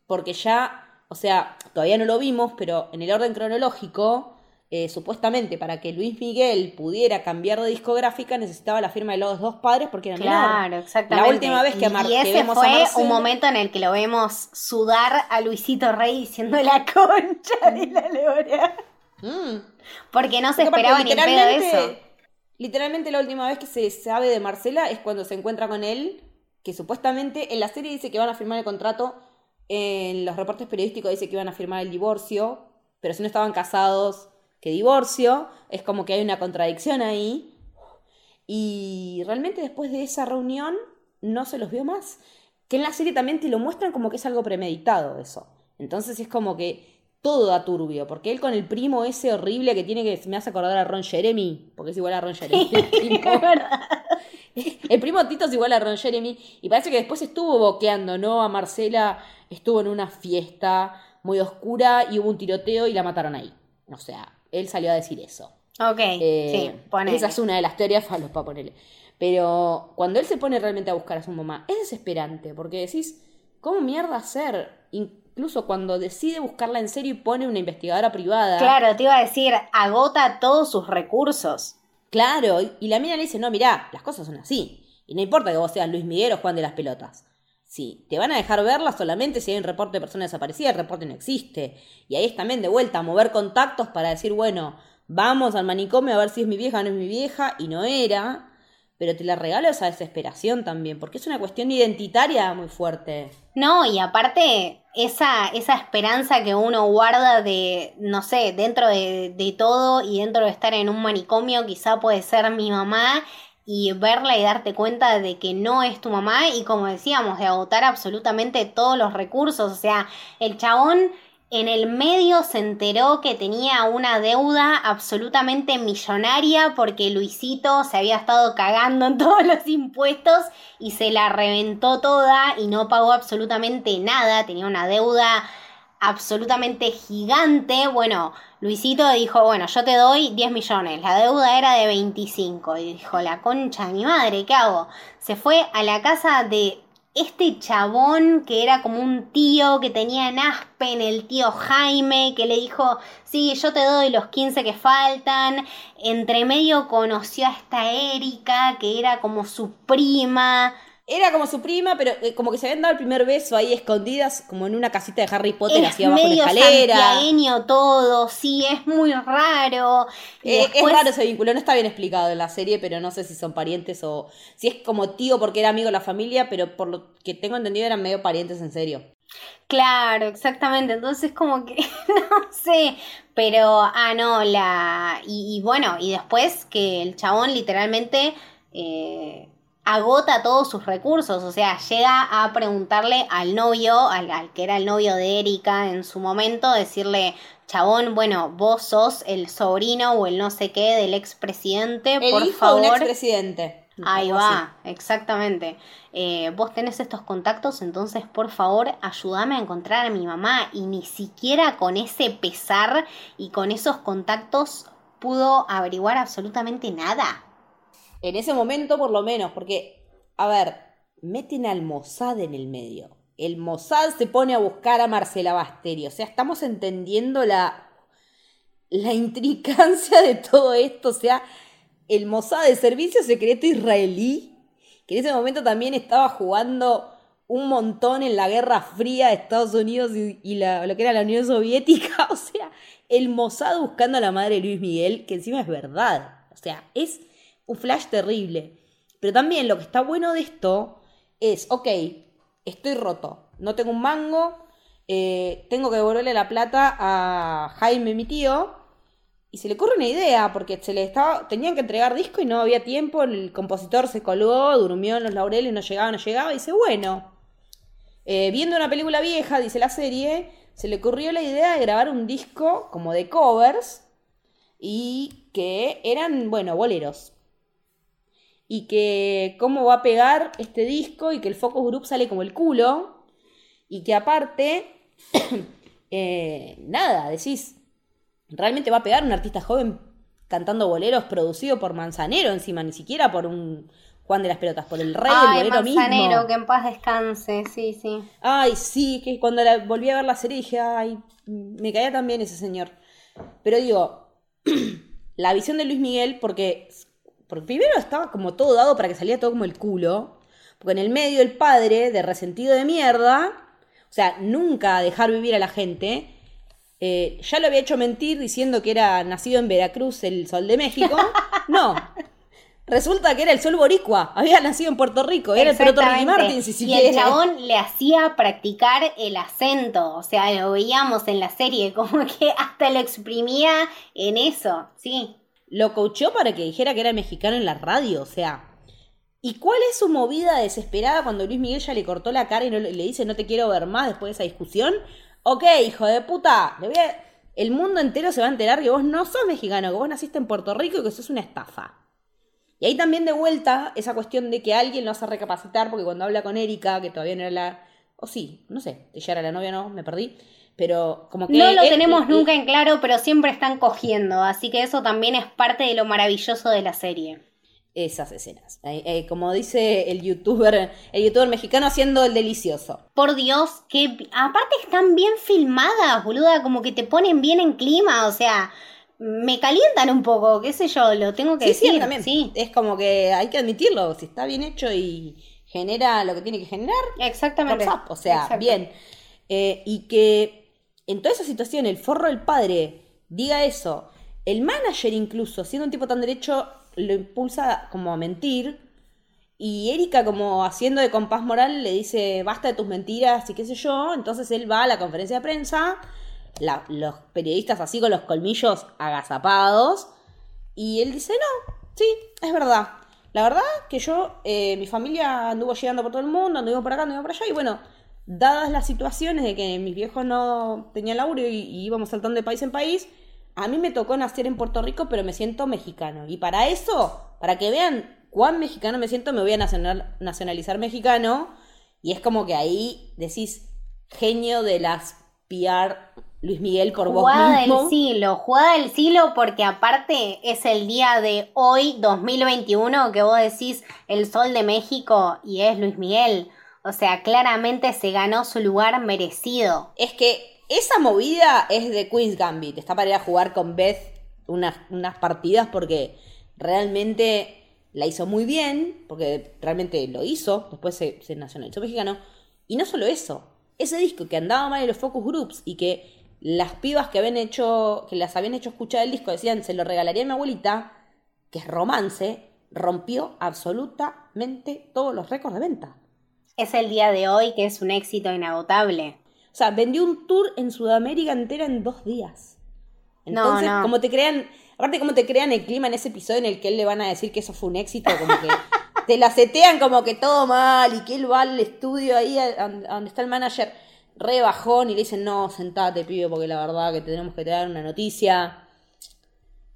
porque ya, o sea, todavía no lo vimos, pero en el orden cronológico, eh, supuestamente para que Luis Miguel pudiera cambiar de discográfica necesitaba la firma de los dos padres porque eran Claro, exactamente. La última vez que, y ese fue un momento en el que lo vemos sudar a Luisito Rey diciendo la concha de la lora. Mm. Porque no se esperaba ni pedo eso. Literalmente la última vez que se sabe de Marcela es cuando se encuentra con él, que supuestamente en la serie dice que van a firmar el contrato, en los reportes periodísticos dice que iban a firmar el divorcio, pero si no estaban casados que divorcio, es como que hay una contradicción ahí. Y realmente después de esa reunión no se los vio más. Que en la serie también te lo muestran como que es algo premeditado eso. Entonces es como que todo da turbio, porque él con el primo ese horrible que tiene que me hace acordar a Ron Jeremy, porque es igual a Ron Jeremy. el, primo. el primo Tito es igual a Ron Jeremy y parece que después estuvo boqueando, ¿no? A Marcela estuvo en una fiesta muy oscura y hubo un tiroteo y la mataron ahí. O sea, él salió a decir eso. Ok, eh, sí, ponele. Esa es una de las teorías falos para ponerle. Pero cuando él se pone realmente a buscar a su mamá, es desesperante, porque decís, ¿cómo mierda hacer? Incluso cuando decide buscarla en serio y pone una investigadora privada. Claro, te iba a decir, agota todos sus recursos. Claro, y la mina le dice, no, mirá, las cosas son así. Y no importa que vos seas Luis Miguel o Juan de las Pelotas. Sí, te van a dejar verla solamente si hay un reporte de personas desaparecidas, el reporte no existe. Y ahí es también de vuelta mover contactos para decir, bueno, vamos al manicomio a ver si es mi vieja o no es mi vieja, y no era. Pero te la regalo esa desesperación también, porque es una cuestión identitaria muy fuerte. No, y aparte, esa, esa esperanza que uno guarda de, no sé, dentro de, de todo y dentro de estar en un manicomio, quizá puede ser mi mamá y verla y darte cuenta de que no es tu mamá y como decíamos, de agotar absolutamente todos los recursos. O sea, el chabón en el medio se enteró que tenía una deuda absolutamente millonaria porque Luisito se había estado cagando en todos los impuestos y se la reventó toda y no pagó absolutamente nada, tenía una deuda absolutamente gigante. Bueno, Luisito dijo, bueno, yo te doy 10 millones, la deuda era de 25. Y dijo, la concha de mi madre, ¿qué hago? Se fue a la casa de este chabón que era como un tío que tenía en Aspen, el tío Jaime, que le dijo, sí, yo te doy los 15 que faltan. Entre medio conoció a esta Erika, que era como su prima. Era como su prima, pero eh, como que se habían dado el primer beso ahí escondidas, como en una casita de Harry Potter, Es así abajo de la medio escalera. todo, sí, es muy raro. Eh, después- Es raro ese vínculo, no está bien explicado en la serie, pero no sé si son parientes o si es como tío porque era amigo de la familia, pero por lo que tengo entendido eran medio parientes en serio. Claro, exactamente. Entonces como que no sé, pero ah no, la y, y bueno, y después que el chabón literalmente eh, agota todos sus recursos, o sea, llega a preguntarle al novio, al, al que era el novio de Erika en su momento, decirle, chabón, bueno, vos sos el sobrino o el no sé qué del expresidente, El por hijo favor. de un expresidente. Ahí así. va, exactamente. Eh, vos tenés estos contactos, entonces por favor ayúdame a encontrar a mi mamá. Y ni siquiera con ese pesar y con esos contactos pudo averiguar absolutamente nada. En ese momento, por lo menos, porque, a ver, meten al Mossad en el medio. El Mossad se pone a buscar a Marcela Basteri. O sea, estamos entendiendo la, la intricancia de todo esto. O sea, el Mossad de Servicio Secreto Israelí, que en ese momento también estaba jugando un montón en la Guerra Fría de Estados Unidos y, la- lo que era la Unión Soviética. O sea, el Mossad buscando a la madre de Luis Miguel, que encima es verdad. O sea, es un flash terrible. Pero también lo que está bueno de esto es, ok, estoy roto, no tengo un mango, eh, tengo que devolverle la plata a Jaime, mi tío, y se le ocurre una idea, porque se le estaba, tenían que entregar disco y no había tiempo, el compositor se colgó, durmió en los laureles, no llegaba, no llegaba, y dice, bueno, eh, viendo una película vieja, dice la serie, se le ocurrió la idea de grabar un disco como de covers y que eran, bueno, boleros. Y que cómo va a pegar este disco y que el focus group sale como el culo. Y que aparte, eh, nada, decís, realmente va a pegar un artista joven cantando boleros producido por Manzanero encima, ni siquiera por un Juan de las Pelotas, por el rey Ay, del bolero Manzanero, mismo. que en paz descanse, sí, sí. Ay, sí, que cuando la volví a ver la serie dije, ay, me caía tan bien ese señor. Pero digo, la visión de Luis Miguel, porque, porque primero estaba como todo dado para que saliera todo como el culo, porque en el medio el padre, de resentido de mierda, o sea, nunca dejar vivir a la gente, eh, ya lo había hecho mentir diciendo que era nacido en Veracruz, el sol de México. No. Resulta que era el sol boricua, había nacido en Puerto Rico, era el proto Ricky. Martin, si y el chabón le hacía practicar el acento, o sea, lo veíamos en la serie, como que hasta lo exprimía en eso, sí. Lo coacheó para que dijera que era mexicano en la radio, o sea. ¿Y cuál es su movida desesperada cuando Luis Miguel ya le cortó la cara y no le dice no te quiero ver más después de esa discusión? Ok, hijo de puta, le voy a- el mundo entero se va a enterar que vos no sos mexicano, que vos naciste en Puerto Rico y que sos una estafa. Y ahí también de vuelta esa cuestión de que alguien lo hace recapacitar, porque cuando habla con Erika, que todavía no era la... O sí, no sé, ella era la novia, no, me perdí. Pero como que... No lo tenemos nunca en claro, pero siempre están cogiendo, así que eso también es parte de lo maravilloso de la serie. esas escenas. Eh, eh, como dice el youtuber, el youtuber mexicano haciendo el delicioso. Por Dios, que aparte están bien filmadas, boluda, como que te ponen bien en clima, o sea, me calientan un poco, qué sé yo, lo tengo que Sí, sí, decir. también. sí. Es como que hay que admitirlo. Si está bien hecho y genera lo que tiene que generar, Exactamente. O sea, bien. Eh, y que en toda esa situación el forro del padre diga eso, el manager incluso, siendo un tipo tan derecho, lo impulsa como a mentir. Y Erika, como haciendo de compás moral, le dice, basta de tus mentiras y qué sé yo. Entonces él va a la conferencia de prensa, los periodistas así con los colmillos agazapados, y él dice, no, sí, es verdad. la verdad que yo, eh, mi familia anduvo llegando por todo el mundo, anduvimos por acá, anduvimos por allá, y bueno, dadas las situaciones de que mis viejos no tenían laburo y, y íbamos saltando de país en país, a mí me tocó nacer en Puerto Rico, pero me siento mexicano. Y para eso, para que vean cuán mexicano me siento, me voy a nacional- nacionalizar mexicano. Y es como que ahí decís, genio de las PR Luis Miguel por vos Jugada mismo. del siglo, jugada del siglo porque aparte es el día de hoy, 2021, que vos decís el sol de México y es Luis Miguel. O sea, claramente se ganó su lugar merecido. Es que esa movida es de Queen's Gambit. Está para ir a jugar con Beth unas, unas partidas porque realmente la hizo muy bien, porque realmente lo hizo, después se, se nacionalizó mexicano. Y no solo eso, ese disco que andaba mal en los focus groups y que las pibas que habían hecho, que las habían hecho escuchar el disco decían se lo regalaría a mi abuelita, que es romance, rompió absolutamente todos los récords de venta. Es el día de hoy que es un éxito inagotable. O sea, vendió un tour en Sudamérica entera en dos días. No, Entonces, no. como te crean, aparte como te crean el clima en ese episodio en el que él le van a decir que eso fue un éxito, como que te la setean como que todo mal y que él va al estudio ahí a, a- a donde está el manager re bajón y le dicen, no, sentate, pibe, porque la verdad que tenemos que te dar una noticia.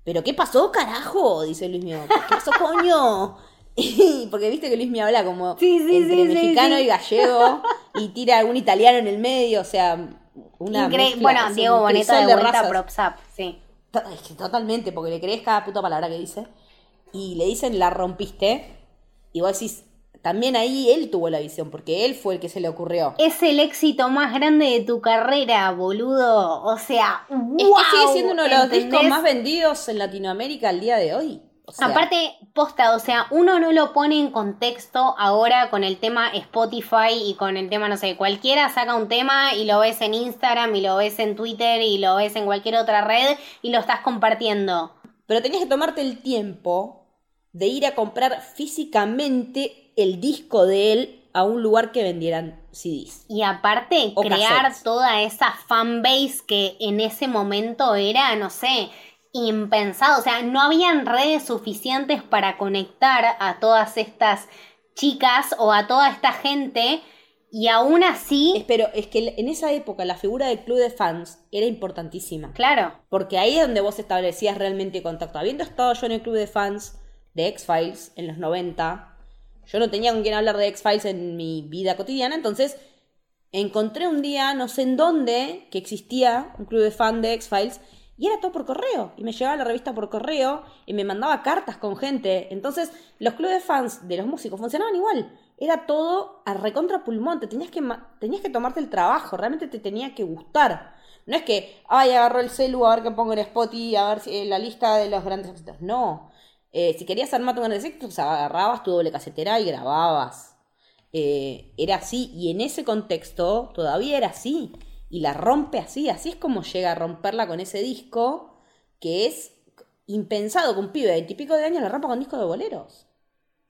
¿Pero qué pasó, carajo? Dice Luis Mío. ¿Qué pasó, coño? Y- porque viste que Luis me habla como Sí, sí, entre sí, mexicano y gallego y tira algún italiano en el medio, o sea, una Incre- mezcla, bueno, Diego Boneta crisol de vuelta props up, sí. To- es que totalmente, porque le crees cada puta palabra que dice. Y le dicen, la rompiste. Y vos decís, también ahí él tuvo la visión, porque él fue el que se le ocurrió. Es el éxito más grande de tu carrera, boludo. O sea, Es wow, que sigue siendo uno de los ¿entendés? discos más vendidos en Latinoamérica al día de hoy. O sea, Aparte, posta, o sea, uno no lo pone en contexto ahora con el tema Spotify y con el tema, no sé, cualquiera saca un tema y lo ves en Instagram y lo ves en Twitter y lo ves en cualquier otra red y lo estás compartiendo. Pero tenías que tomarte el tiempo de ir a comprar físicamente el disco de él a un lugar que vendieran CDs. Y aparte, crear cassettes. toda esa fanbase que en ese momento era, no sé, impensado. O sea, no habían redes suficientes para conectar a todas estas chicas o a toda esta gente. Y aún así, Pero es que en esa época la figura del club de fans era importantísima. claro, Porque ahí es donde vos establecías realmente contacto. Habiendo estado yo en el club de fans de X-Files en los 90, yo no tenía con quién hablar de X-Files en mi vida cotidiana, entonces encontré un día, no sé en dónde, que existía un club de fan de X-Files y era todo por correo. Y me llegaba la revista por correo y me mandaba cartas con gente. Entonces los clubes de fans de los músicos funcionaban igual. Era todo a recontra pulmón. Te tenías que, tenías que tomarte el trabajo, realmente te tenía que gustar. No es que, ay, agarró el celu a ver qué pongo en Spotify, a ver si, eh, la lista de los grandes éxitos. No. Eh, si querías armar tu grandes éxitos, agarrabas tu doble casetera y grababas. Eh, era así, y en ese contexto todavía era así. Y la rompe así, así es como llega a romperla con ese disco, que es impensado que un pibe de veintipico de años la rompa con disco de boleros.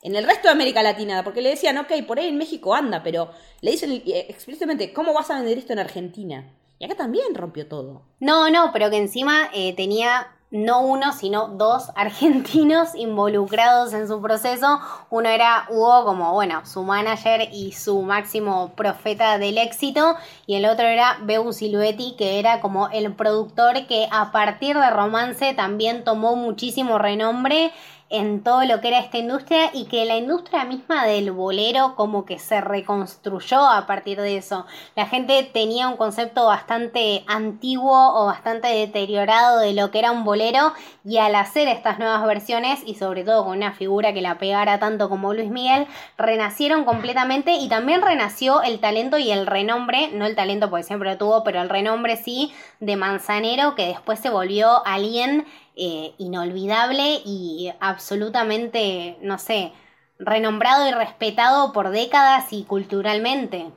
En el resto de América Latina, porque le decían, ok, por ahí en México anda, pero le dicen eh, explícitamente, ¿cómo vas a vender esto en Argentina? Y acá también rompió todo. no, no, pero que encima eh, tenía no uno, sino dos argentinos involucrados en su proceso. Uno era Hugo como, bueno, su manager y su máximo profeta del éxito. Y el otro era Beu Siluetti, que era como el productor que a partir de Romance también tomó muchísimo renombre en todo lo que era esta industria y que la industria misma del bolero como que se reconstruyó a partir de eso. La gente tenía un concepto bastante antiguo o bastante deteriorado de lo que era un bolero y al hacer estas nuevas versiones y sobre todo con una figura que la pegara tanto como Luis Miguel, renacieron completamente y también renació el talento y el renombre, no el talento porque siempre lo tuvo, pero el renombre sí de Manzanero que después se volvió alguien eh, inolvidable y absolutamente, no sé, renombrado y respetado por décadas y culturalmente.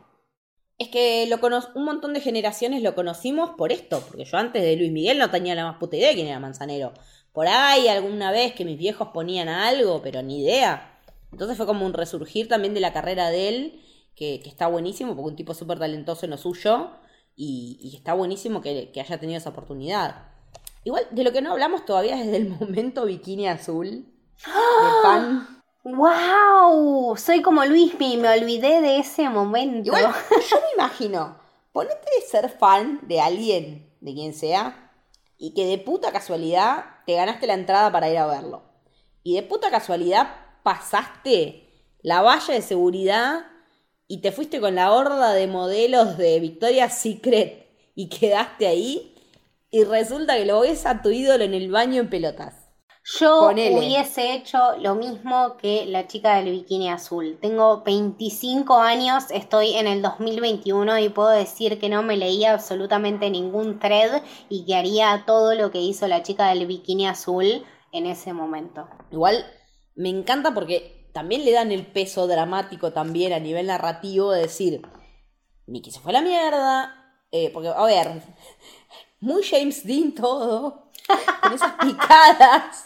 Es que lo un montón de generaciones lo conocimos por esto, porque yo antes de Luis Miguel no tenía la más puta idea de quién era Manzanero. Por ahí alguna vez que mis viejos ponían algo, pero ni idea. Entonces fue como un resurgir también de la carrera de él, que, está buenísimo, porque un tipo súper talentoso en lo suyo, y, está buenísimo que haya tenido esa oportunidad. Igual, de lo que no hablamos todavía es del momento bikini azul, de fan. ¡Wow! Soy como Luismi, me olvidé de ese momento. Igual, yo me imagino, ponete de ser fan de alguien, de quien sea, y que de puta casualidad te ganaste la entrada para ir a verlo. Y de puta casualidad pasaste la valla de seguridad y te fuiste con la horda de modelos de Victoria's Secret y quedaste ahí y resulta que lo ves a tu ídolo en el baño en pelotas. Yo Ponele. hubiese hecho lo mismo que la chica del bikini azul. Tengo 25 años, estoy en el 2021 y puedo decir que no me leía absolutamente ningún thread y que haría todo lo que hizo la chica del bikini azul en ese momento. Igual me encanta porque también le dan el peso dramático también a nivel narrativo de decir, Mickey se fue a la mierda, eh, porque, a ver, muy James Dean todo, con esas picadas.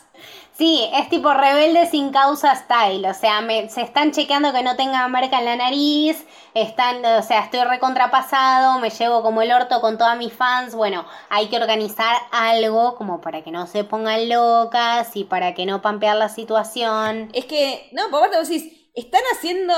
Sí, es tipo rebelde sin causa style, o sea, me, se están chequeando que no tenga marca en la nariz, están, o sea, estoy recontrapasado, me llevo como el orto con todas mis fans, bueno, hay que organizar algo como para que no se pongan locas y para que no pampear la situación. Es que, no, por aparte vos decís, están haciendo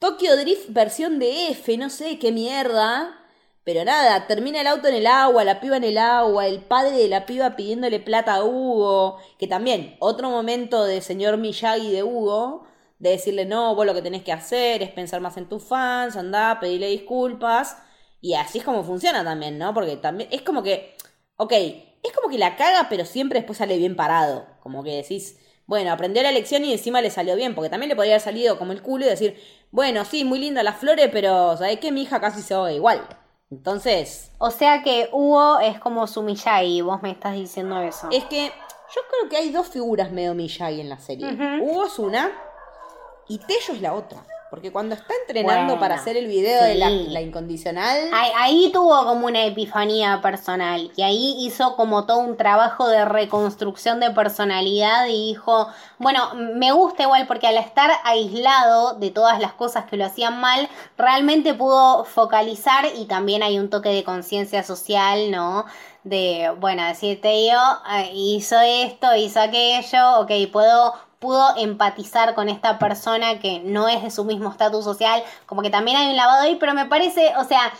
Tokyo Drift versión de F, no sé qué mierda. Pero nada, termina el auto en el agua, la piba en el agua, el padre de la piba pidiéndole plata a Hugo, que también, otro momento de señor Miyagi de Hugo, de decirle, no, vos lo que tenés que hacer es pensar más en tus fans, andá, pedirle disculpas, y así es como funciona también, ¿no? Porque también es como que, ok, es como que la caga, pero siempre después sale bien parado, como que decís, bueno, aprendió la lección y encima le salió bien, porque también le podría haber salido como el culo y decir, bueno, sí, muy linda las flores, pero ¿sabes qué? Mi hija casi se va igual. Entonces, O sea que Hugo es como su Miyagi, vos me estás diciendo eso. es que yo creo que hay dos figuras medio Miyagi en la serie. Ujú. Hugo es una y Tello es la otra. Porque cuando está entrenando Bueno, para hacer el video de la, la incondicional, Ahí, ahí tuvo como una epifanía personal y ahí hizo como todo un trabajo de reconstrucción de personalidad y dijo, bueno, me gusta igual porque al estar aislado de todas las cosas que lo hacían mal, realmente pudo focalizar y también hay un toque de conciencia social, ¿no? De, bueno, decirte yo, eh, hizo esto, hizo aquello, ok, puedo pudo empatizar con esta persona que no es de su mismo estatus social, como que también hay un lavado ahí, pero me parece, o sea,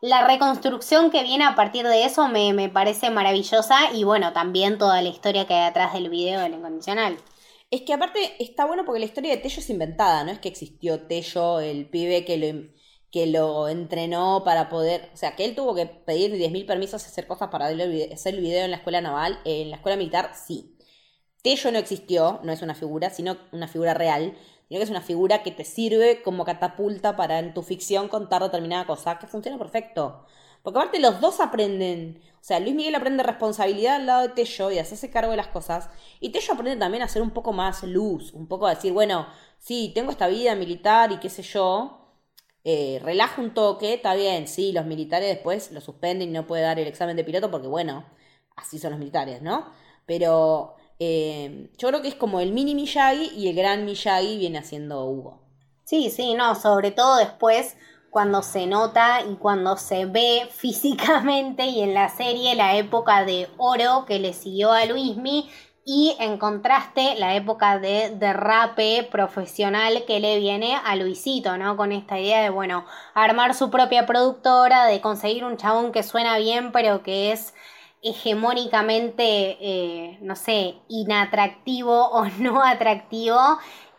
la reconstrucción que viene a partir de eso me, me parece maravillosa y bueno, también toda la historia que hay atrás del video del incondicional. es que aparte está bueno porque la historia de Tello es inventada, no es que existió Tello, el pibe que lo, que lo entrenó para poder, o sea, que él tuvo que pedir 10.000 permisos y hacer cosas para hacer el video en la escuela naval, en la escuela militar, sí. Tello no existió, no es una figura, sino una figura real, sino que es una figura que te sirve como catapulta para en tu ficción contar determinada cosa, que funciona perfecto. Porque aparte los dos aprenden, o sea, Luis Miguel aprende responsabilidad al lado de Tello y hacerse cargo de las cosas, y Tello aprende también a ser un poco más luz, un poco a decir, bueno, sí, tengo esta vida militar y qué sé yo, eh, relaja un toque, está bien, sí, los militares después lo suspenden y no puede dar el examen de piloto porque, bueno, así son los militares, ¿no? Pero eh, yo creo que es como el mini Miyagi y el gran Miyagi viene haciendo Hugo. Sí, sí, no, sobre todo después cuando se nota y cuando se ve físicamente y en la serie la época de oro que le siguió a Luismi y en contraste la época de derrape profesional que le viene a Luisito, ¿no? Con esta idea de, bueno, armar su propia productora, de conseguir un chabón que suena bien pero que es hegemónicamente, eh, no sé, inatractivo o no atractivo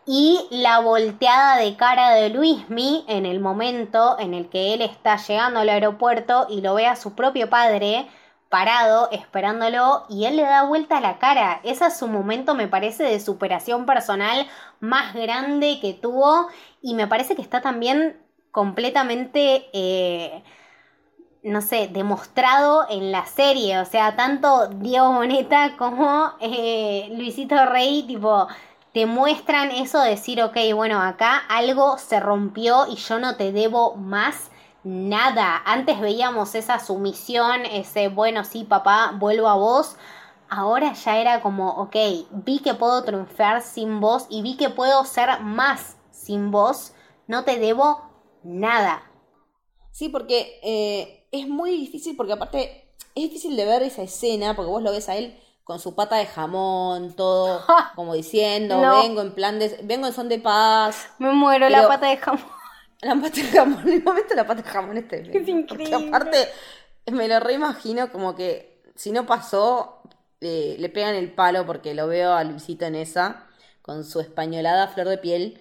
y la volteada de cara de Luismi en el momento en el que él está llegando al aeropuerto y lo ve a su propio padre parado esperándolo y él le da vuelta la cara. Ese es su momento, me parece, de superación personal más grande que tuvo y me parece que está también completamente... eh, no sé, demostrado en la serie. O sea, tanto Diego Boneta como eh, Luisito Rey, tipo, te muestran eso de decir, ok, bueno, acá algo se rompió y yo no te debo más nada. Antes veíamos esa sumisión, ese, bueno, sí, papá, vuelvo a vos. Ahora ya era como, ok, vi que puedo triunfar sin vos y vi que puedo ser más sin vos. No te debo nada. Sí, porque eh, es muy difícil, porque aparte es difícil de ver esa escena, porque vos lo ves a él con su pata de jamón, todo como diciendo, No. vengo en plan de, vengo en son de paz. Me muero la pata de jamón. La pata de jamón, en el momento la pata de jamón es tremendo. Es increíble. Aparte, me lo reimagino como que si no pasó, eh, le pegan el palo porque lo veo a Luisito en esa, con su españolada flor de piel.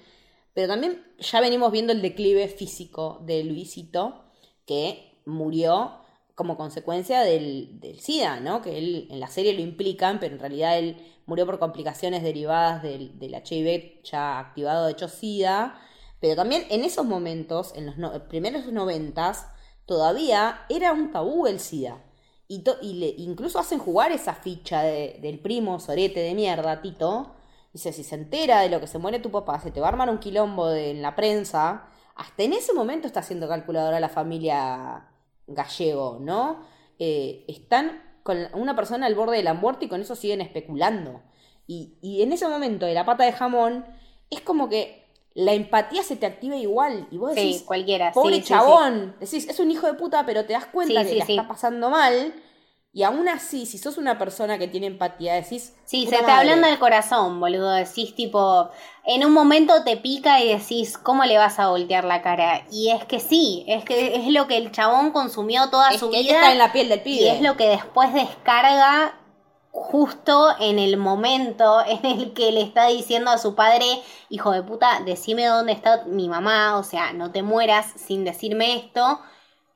Pero también ya venimos viendo el declive físico de Luisito, que murió como consecuencia del, del SIDA, ¿no? Que él en la serie lo implican, pero en realidad él murió por complicaciones derivadas del, del HIV ya activado, de hecho SIDA. Pero también en esos momentos, en los primeros noventas, todavía era un tabú el SIDA. Y, y le, incluso hacen jugar esa ficha de- del primo sorete de mierda, Tito. Dice, si se entera de lo que se muere tu papá, se te va a armar un quilombo en la prensa. Hasta en ese momento está siendo calculadora la familia gallego, ¿no? Eh, están con una persona al borde de la muerte y con eso siguen especulando. Y, y en ese momento de la pata de jamón, es como que la empatía se te activa igual. Y vos Sí, decís, cualquiera. pobre sí, sí, chabón, decís, es un hijo de puta, pero te das cuenta Sí, que sí, la sí. está pasando mal. Y aún así, si sos una persona que tiene empatía, decís. Sí, "Puta se madre". hablando del corazón, boludo. Decís tipo, en un momento te pica y decís, ¿cómo le vas a voltear la cara? Y es que sí, es que es lo que el chabón consumió toda Es su que vida. en la piel del y pibe. es lo que después descarga justo en el momento en el que le está diciendo a su padre, hijo de puta, decime dónde está mi mamá, o sea, no te mueras sin decirme esto.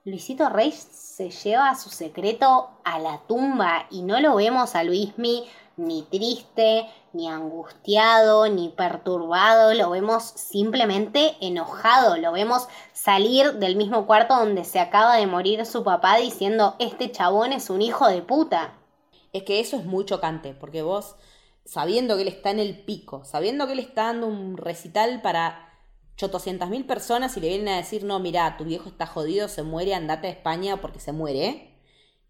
Luisito Rey se lleva su secreto a la tumba y no lo vemos a Luismi ni triste, ni angustiado, ni perturbado, lo vemos simplemente enojado, lo vemos salir del mismo cuarto donde se acaba de morir su papá diciendo, este chabón es un hijo de puta. Es que eso es muy chocante, porque vos, sabiendo que él está en el pico, sabiendo que él está dando un recital para chotoscientas mil personas y le vienen a decir, no, mira, tu viejo está jodido, se muere, andate a España porque se muere.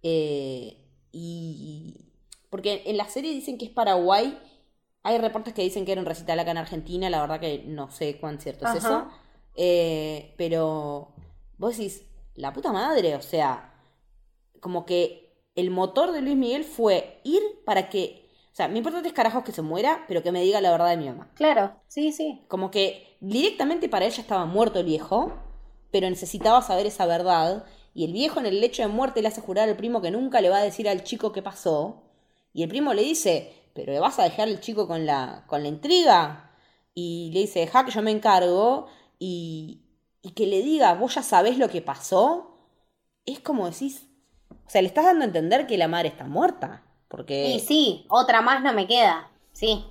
Eh, y. Porque en la serie dicen que es Paraguay. Hay reportes que dicen que era un recital acá en Argentina, la verdad que no sé cuán cierto es eso. Eh, pero vos decís, la puta madre, o sea, como que el motor de Luis Miguel fue ir para que, o sea, me importa tres carajos que se muera, pero que me diga la verdad de mi mamá. Claro, sí, sí. Como que directamente para ella estaba muerto el viejo, pero necesitaba saber esa verdad. Y el viejo en el lecho de muerte le hace jurar al primo que nunca le va a decir al chico qué pasó. Y el primo le dice, pero ¿le vas a dejar al chico con la, con la intriga? Y le dice, deja que yo me encargo. Y, y que le diga, vos ya sabés lo que pasó. Es como decís, o sea, le estás dando a entender que la madre está muerta. Porque... Y sí, otra más no me queda. Sí.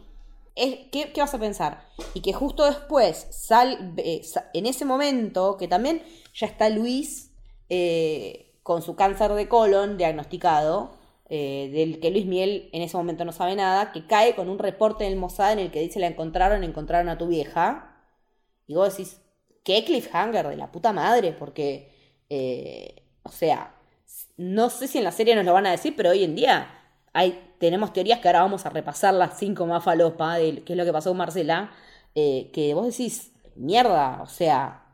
Es, ¿qué, qué vas a pensar? Y que justo después, sal, eh, en ese momento, que también ya está Luis eh, con su cáncer de colon diagnosticado, eh, del que Luis Miel en ese momento no sabe nada, que cae con un reporte del Mossad en el que dice la encontraron, encontraron a tu vieja. Y vos decís, qué cliffhanger de la puta madre, porque, o sea, no sé si en la serie nos lo van a decir, pero hoy en día hay, tenemos teorías que ahora vamos a repasar las cinco más falopa de qué es lo que pasó con Marcela, eh, que vos decís, mierda, o sea,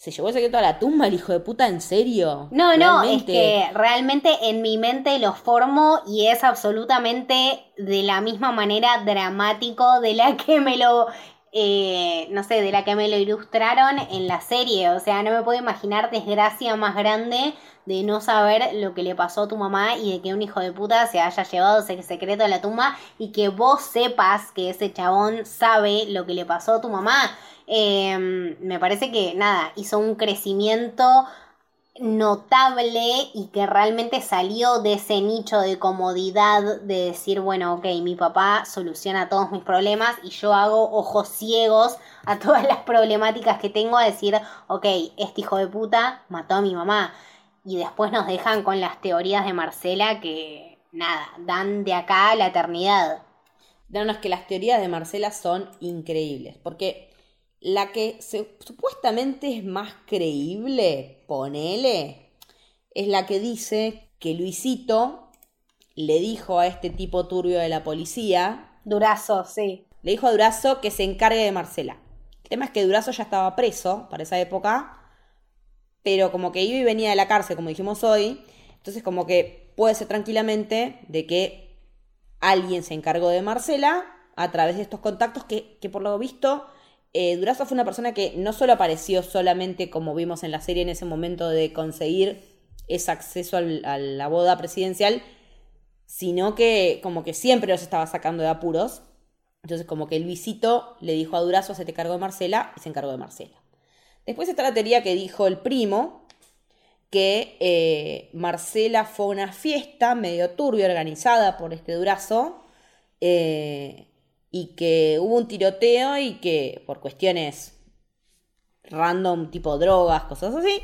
se llevó el secreto a la tumba el hijo de puta, ¿en serio? No, no, es que realmente en mi mente lo formo y es absolutamente de la misma manera dramático de la que me lo, eh, no sé, de la que me lo ilustraron en la serie. O sea, no me puedo imaginar desgracia más grande de no saber lo que le pasó a tu mamá y de que un hijo de puta se haya llevado ese secreto a la tumba y que vos sepas que ese chabón sabe lo que le pasó a tu mamá. Eh, me parece que nada, hizo un crecimiento notable y que realmente salió de ese nicho de comodidad de decir, bueno, ok, mi papá soluciona todos mis problemas y yo hago ojos ciegos a todas las problemáticas que tengo a decir, ok, este hijo de puta mató a mi mamá. Y después nos dejan con las teorías de Marcela que, nada, dan de acá a la eternidad. No, no, es que las teorías de Marcela son increíbles, porque la que se- supuestamente es más creíble, ponele, es la que dice que Luisito le dijo a este tipo turbio de la policía, Durazo, sí. le dijo a Durazo que se encargue de Marcela. El tema es que Durazo ya estaba preso para esa época, pero como que iba y venía de la cárcel, como dijimos hoy, entonces como que puede ser tranquilamente de que alguien se encargó de Marcela a través de estos contactos que, que por lo visto eh, Durazo fue una persona que no solo apareció solamente como vimos en la serie en ese momento de conseguir ese acceso a la boda presidencial, sino que como que siempre los estaba sacando de apuros. Entonces como que Luisito le dijo a Durazo, se te cargó de Marcela, y se encargó de Marcela. Después está la teoría que dijo el primo, que eh, Marcela fue a una fiesta medio turbia organizada por este Durazo, eh, y que hubo un tiroteo y que por cuestiones random, tipo drogas, cosas así,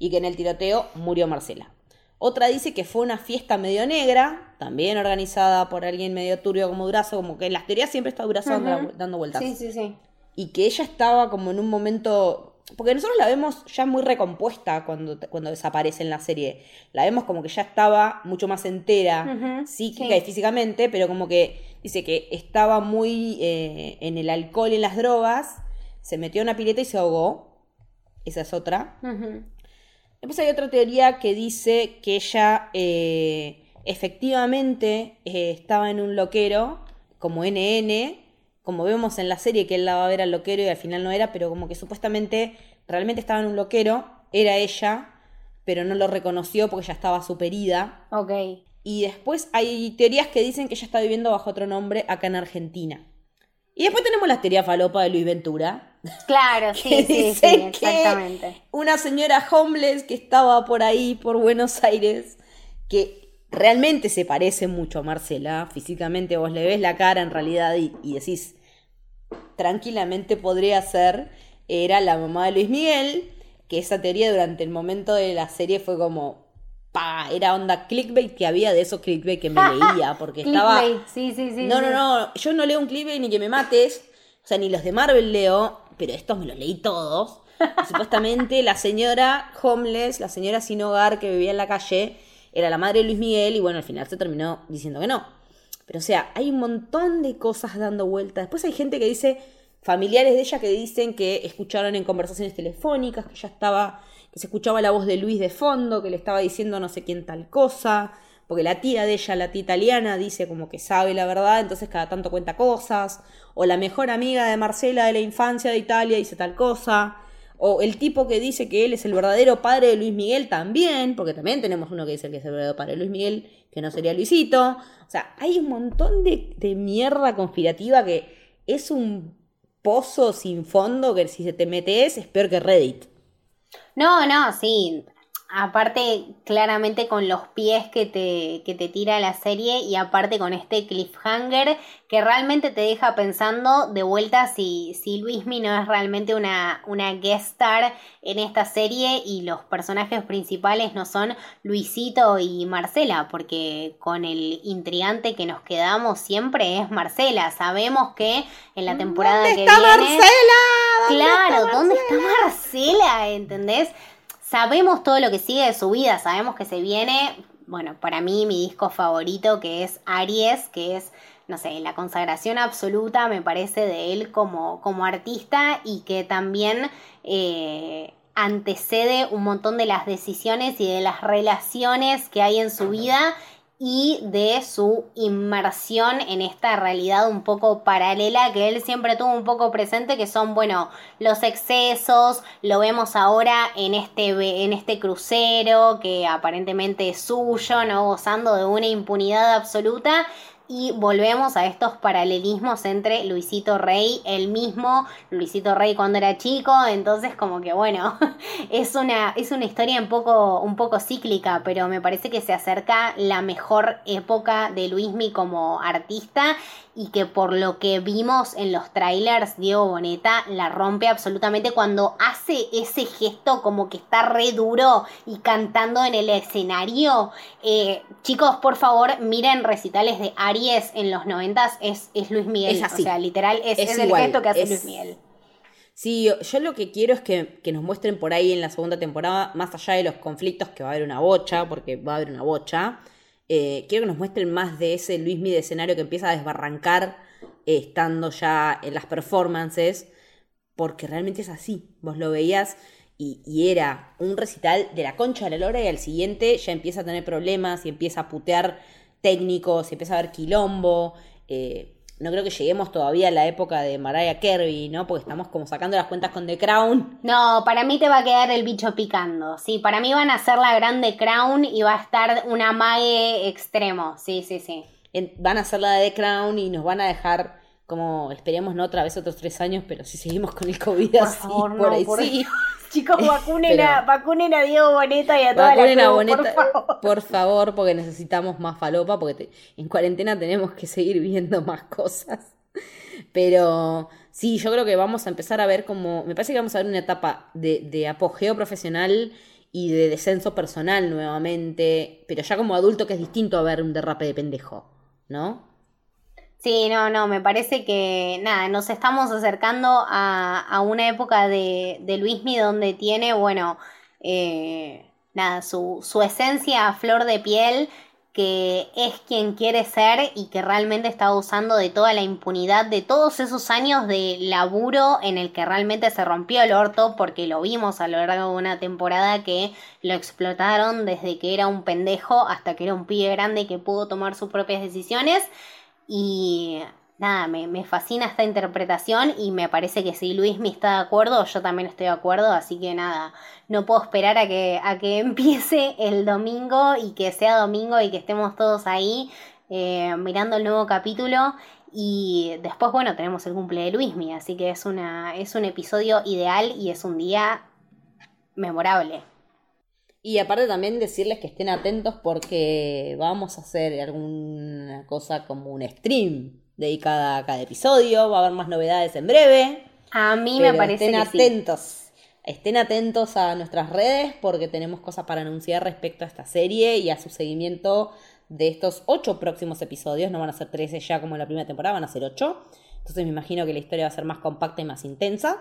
y que en el tiroteo murió Marcela. Otra dice que fue una fiesta medio negra, también organizada por alguien medio turbio como Durazo, como que en las teorías siempre está Durazo dando, dando vueltas. Sí, sí, sí. Y que ella estaba como en un momento. Porque nosotros la vemos ya muy recompuesta cuando, cuando desaparece en la serie. La vemos como que ya estaba mucho más entera, psíquica sí. y físicamente, pero como que dice que estaba muy eh, en el alcohol y en las drogas, se metió en una pileta y se ahogó. Esa es otra. Después hay otra teoría que dice que ella eh, efectivamente eh, estaba en un loquero como NN, como vemos en la serie que él la va a ver al loquero y al final no era, pero como que supuestamente realmente estaba en un loquero, era ella, pero no lo reconoció porque ya estaba superida. Ok. Y después hay teorías que dicen que ella está viviendo bajo otro nombre acá en Argentina. Y después tenemos la teoría falopa de Luis Ventura, Claro, sí, que sí, sí, que exactamente. una señora homeless que estaba por ahí, por Buenos Aires, que realmente se parece mucho a Marcela, físicamente vos le ves la cara en realidad y, y decís, tranquilamente podría ser, era la mamá de Luis Miguel, que esa teoría durante el momento de la serie fue como, pa, era onda clickbait que había de esos clickbait que me leía, porque estaba... Sí, sí, sí. No, no, no, yo no leo un clickbait ni que me mates, o sea, ni los de Marvel leo, pero estos me los leí todos. Y supuestamente la señora homeless, la señora sin hogar que vivía en la calle, era la madre de Luis Miguel y bueno, al final se terminó diciendo que no. Pero o sea, hay un montón de cosas dando vueltas. Después hay gente que dice, familiares de ella que dicen que escucharon en conversaciones telefónicas, que ya estaba, que se escuchaba la voz de Luis de fondo, que le estaba diciendo no sé quién tal cosa, porque la tía de ella, la tía italiana, dice como que sabe la verdad, entonces cada tanto cuenta cosas, o la mejor amiga de Marcela de la infancia de Italia dice tal cosa, o el tipo que dice que él es el verdadero padre de Luis Miguel también, porque también tenemos uno que dice que es el verdadero padre de Luis Miguel, que no sería Luisito. O sea, hay un montón de, de mierda conspirativa que es un pozo sin fondo que si se te metes es peor que Reddit. No, no, sí. Aparte, claramente con los pies que te, que te tira la serie y aparte con este cliffhanger que realmente te deja pensando de vuelta si, si Luismi no es realmente una, una guest star en esta serie y los personajes principales no son Luisito y Marcela, porque con el intrigante que nos quedamos siempre es Marcela. Sabemos que en la temporada ¿Dónde que está viene... Marcela? ¿Dónde Claro, está ¿dónde está Marcela? ¿Entendés? Sabemos todo lo que sigue de su vida, sabemos que se viene, bueno, para mí mi disco favorito que es Aries, que es, no sé, la consagración absoluta, me parece, de él como, como artista y que también eh, antecede un montón de las decisiones y de las relaciones que hay en su vida y de su inmersión en esta realidad un poco paralela que él siempre tuvo un poco presente, que son, bueno, los excesos, lo vemos ahora en este, en este crucero que aparentemente es suyo, ¿no? Gozando de una impunidad absoluta. Y volvemos a estos paralelismos entre Luisito Rey, el mismo Luisito Rey cuando era chico, entonces como que bueno, es una, es una historia un poco, un poco cíclica, pero me parece que se acerca la mejor época de Luismi como artista y que por lo que vimos en los trailers, Diego Boneta la rompe absolutamente cuando hace ese gesto como que está re duro y cantando en el escenario. Eh, chicos, por favor, miren recitales de Aries en los noventas, es, es Luis Miguel. Es así. O sea, literal, es, Es es el gesto que hace Luis Miguel. Sí, yo, yo lo que quiero es que, que nos muestren por ahí en la segunda temporada, más allá de los conflictos, que va a haber una bocha, porque va a haber una bocha, eh, quiero que nos muestren más de ese Luismi de escenario que empieza a desbarrancar eh, estando ya en las performances, porque realmente es así. Vos lo veías y, y era un recital de la concha de la lora y al siguiente ya empieza a tener problemas y empieza a putear técnicos, empieza a haber quilombo. eh, no creo que lleguemos todavía a la época de Mariah Carey, ¿no? Porque estamos como sacando las cuentas con The Crown. No, para mí te va a quedar el bicho picando. Sí, para mí van a hacer la grande Crown y va a estar una mague extremo. Sí, sí, sí. En- van a hacer la de The Crown y nos van a dejar como, esperemos no otra vez otros tres años, pero si seguimos con el COVID Por así, favor, por no, ahí por sí. Chicos, vacunen, Pero- a, vacunen a Diego Boneta y a toda Vacunen la a crew, Boneta, por favor. por favor, porque necesitamos más falopa, porque te- en cuarentena tenemos que seguir viendo más cosas. Pero sí, yo creo que vamos a empezar a ver como, me parece que vamos a ver una etapa de, de apogeo profesional y de descenso personal nuevamente, pero ya como adulto que es distinto a ver un derrape de pendejo, ¿no? Sí, no, no, me parece que nada, nos estamos acercando a, a una época de, de Luismi donde tiene, bueno, eh, nada, su, su esencia a flor de piel, que es quien quiere ser y que realmente está usando de toda la impunidad de todos esos años de laburo en el que realmente se rompió el orto, porque lo vimos a lo largo de una temporada que lo explotaron desde que era un pendejo hasta que era un pibe grande que pudo tomar sus propias decisiones. Y nada, me, me fascina esta interpretación y me parece que si Luismi está de acuerdo, yo también estoy de acuerdo, así que nada, no puedo esperar a que, a que empiece el domingo y que sea domingo y que estemos todos ahí eh, mirando el nuevo capítulo. Y después, bueno, tenemos el cumple de Luismi, así que es, una, es un episodio ideal y es un día memorable. Y aparte también decirles que estén atentos porque vamos a hacer alguna cosa como un stream dedicada a cada episodio, va a haber más novedades en breve. A mí me parece estén que sí. atentos. Estén atentos a nuestras redes porque tenemos cosas para anunciar respecto a esta serie y a su seguimiento de estos ocho próximos episodios. No van a ser 13 ya como en la primera temporada, van a ser ocho. Entonces me imagino que la historia va a ser más compacta y más intensa.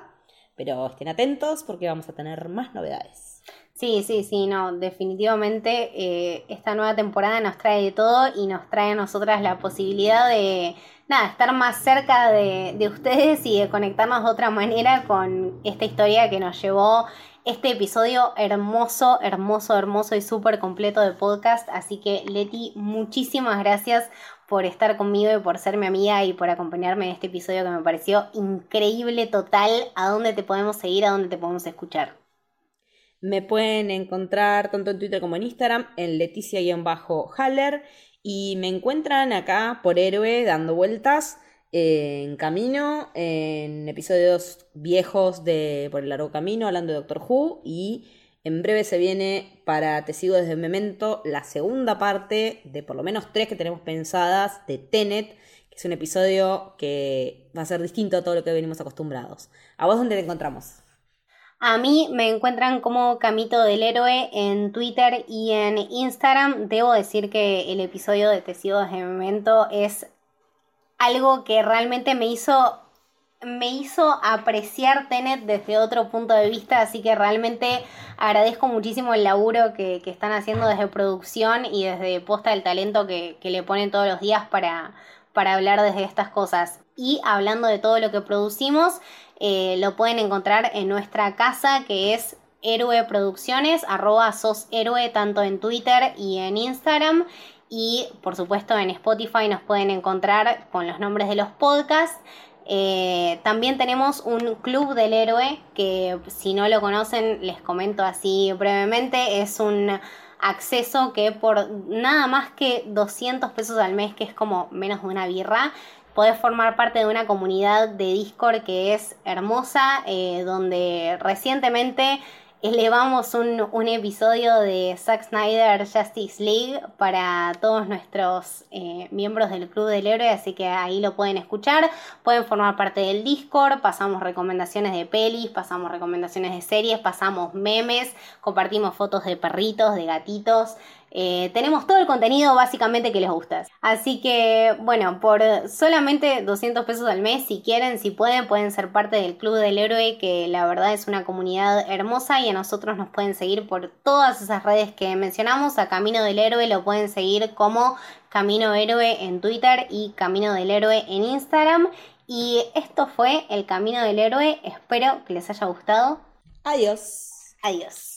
Pero estén atentos porque vamos a tener más novedades. Sí, sí, sí, no, definitivamente eh, esta nueva temporada nos trae de todo y nos trae a nosotras la posibilidad de, nada, estar más cerca de, de ustedes y de conectarnos de otra manera con esta historia que nos llevó este episodio hermoso, hermoso, hermoso y súper completo de podcast. Así que Leti, muchísimas gracias por estar conmigo y por ser mi amiga y por acompañarme en este episodio que me pareció increíble total. ¿A dónde te podemos seguir? ¿A dónde te podemos escuchar? Me pueden encontrar tanto en Twitter como en Instagram en Leticia-Haller y me encuentran acá por Héroe dando vueltas eh, en camino, en episodios viejos de Por el largo camino, hablando de Doctor Who y en breve se viene para Te sigo desde Memento la segunda parte de por lo menos tres que tenemos pensadas de Tenet, que es un episodio que va a ser distinto a todo lo que venimos acostumbrados. ¿A vos dónde te encontramos? A mí me encuentran como Camito del Héroe en Twitter y en Instagram. Debo decir que el episodio de Tecidos de Memento es algo que realmente me hizo me hizo apreciar Tenet desde otro punto de vista, así que realmente agradezco muchísimo el laburo que, que están haciendo desde producción y desde posta del talento que, que le ponen todos los días para, para hablar desde estas cosas. Y hablando de todo lo que producimos, eh, lo pueden encontrar en nuestra casa que es Héroe Producciones, arroba sos héroe tanto en Twitter y en Instagram. Y por supuesto en Spotify nos pueden encontrar con los nombres de los podcasts. Eh, también tenemos un club del héroe que si no lo conocen les comento así brevemente. Es un acceso que por nada más que 200 pesos al mes, que es como menos de una birra, podés formar parte de una comunidad de Discord que es hermosa, eh, donde recientemente elevamos un, un, episodio de Zack Snyder Justice League para todos nuestros eh, miembros del Club del Héroe, así que ahí lo pueden escuchar, pueden formar parte del Discord, pasamos recomendaciones de pelis, pasamos recomendaciones de series, pasamos memes, compartimos fotos de perritos, de gatitos. Eh, tenemos todo el contenido básicamente que les gusta. Así que, bueno, por solamente 200 pesos al mes, si quieren, si pueden, pueden ser parte del Club del Héroe, que la verdad es una comunidad hermosa y a nosotros nos pueden seguir por todas esas redes que mencionamos. A Camino del Héroe lo pueden seguir como Camino Héroe en Twitter y Camino del Héroe en Instagram. Y esto fue el Camino del Héroe. Espero que les haya gustado. Adiós. Adiós.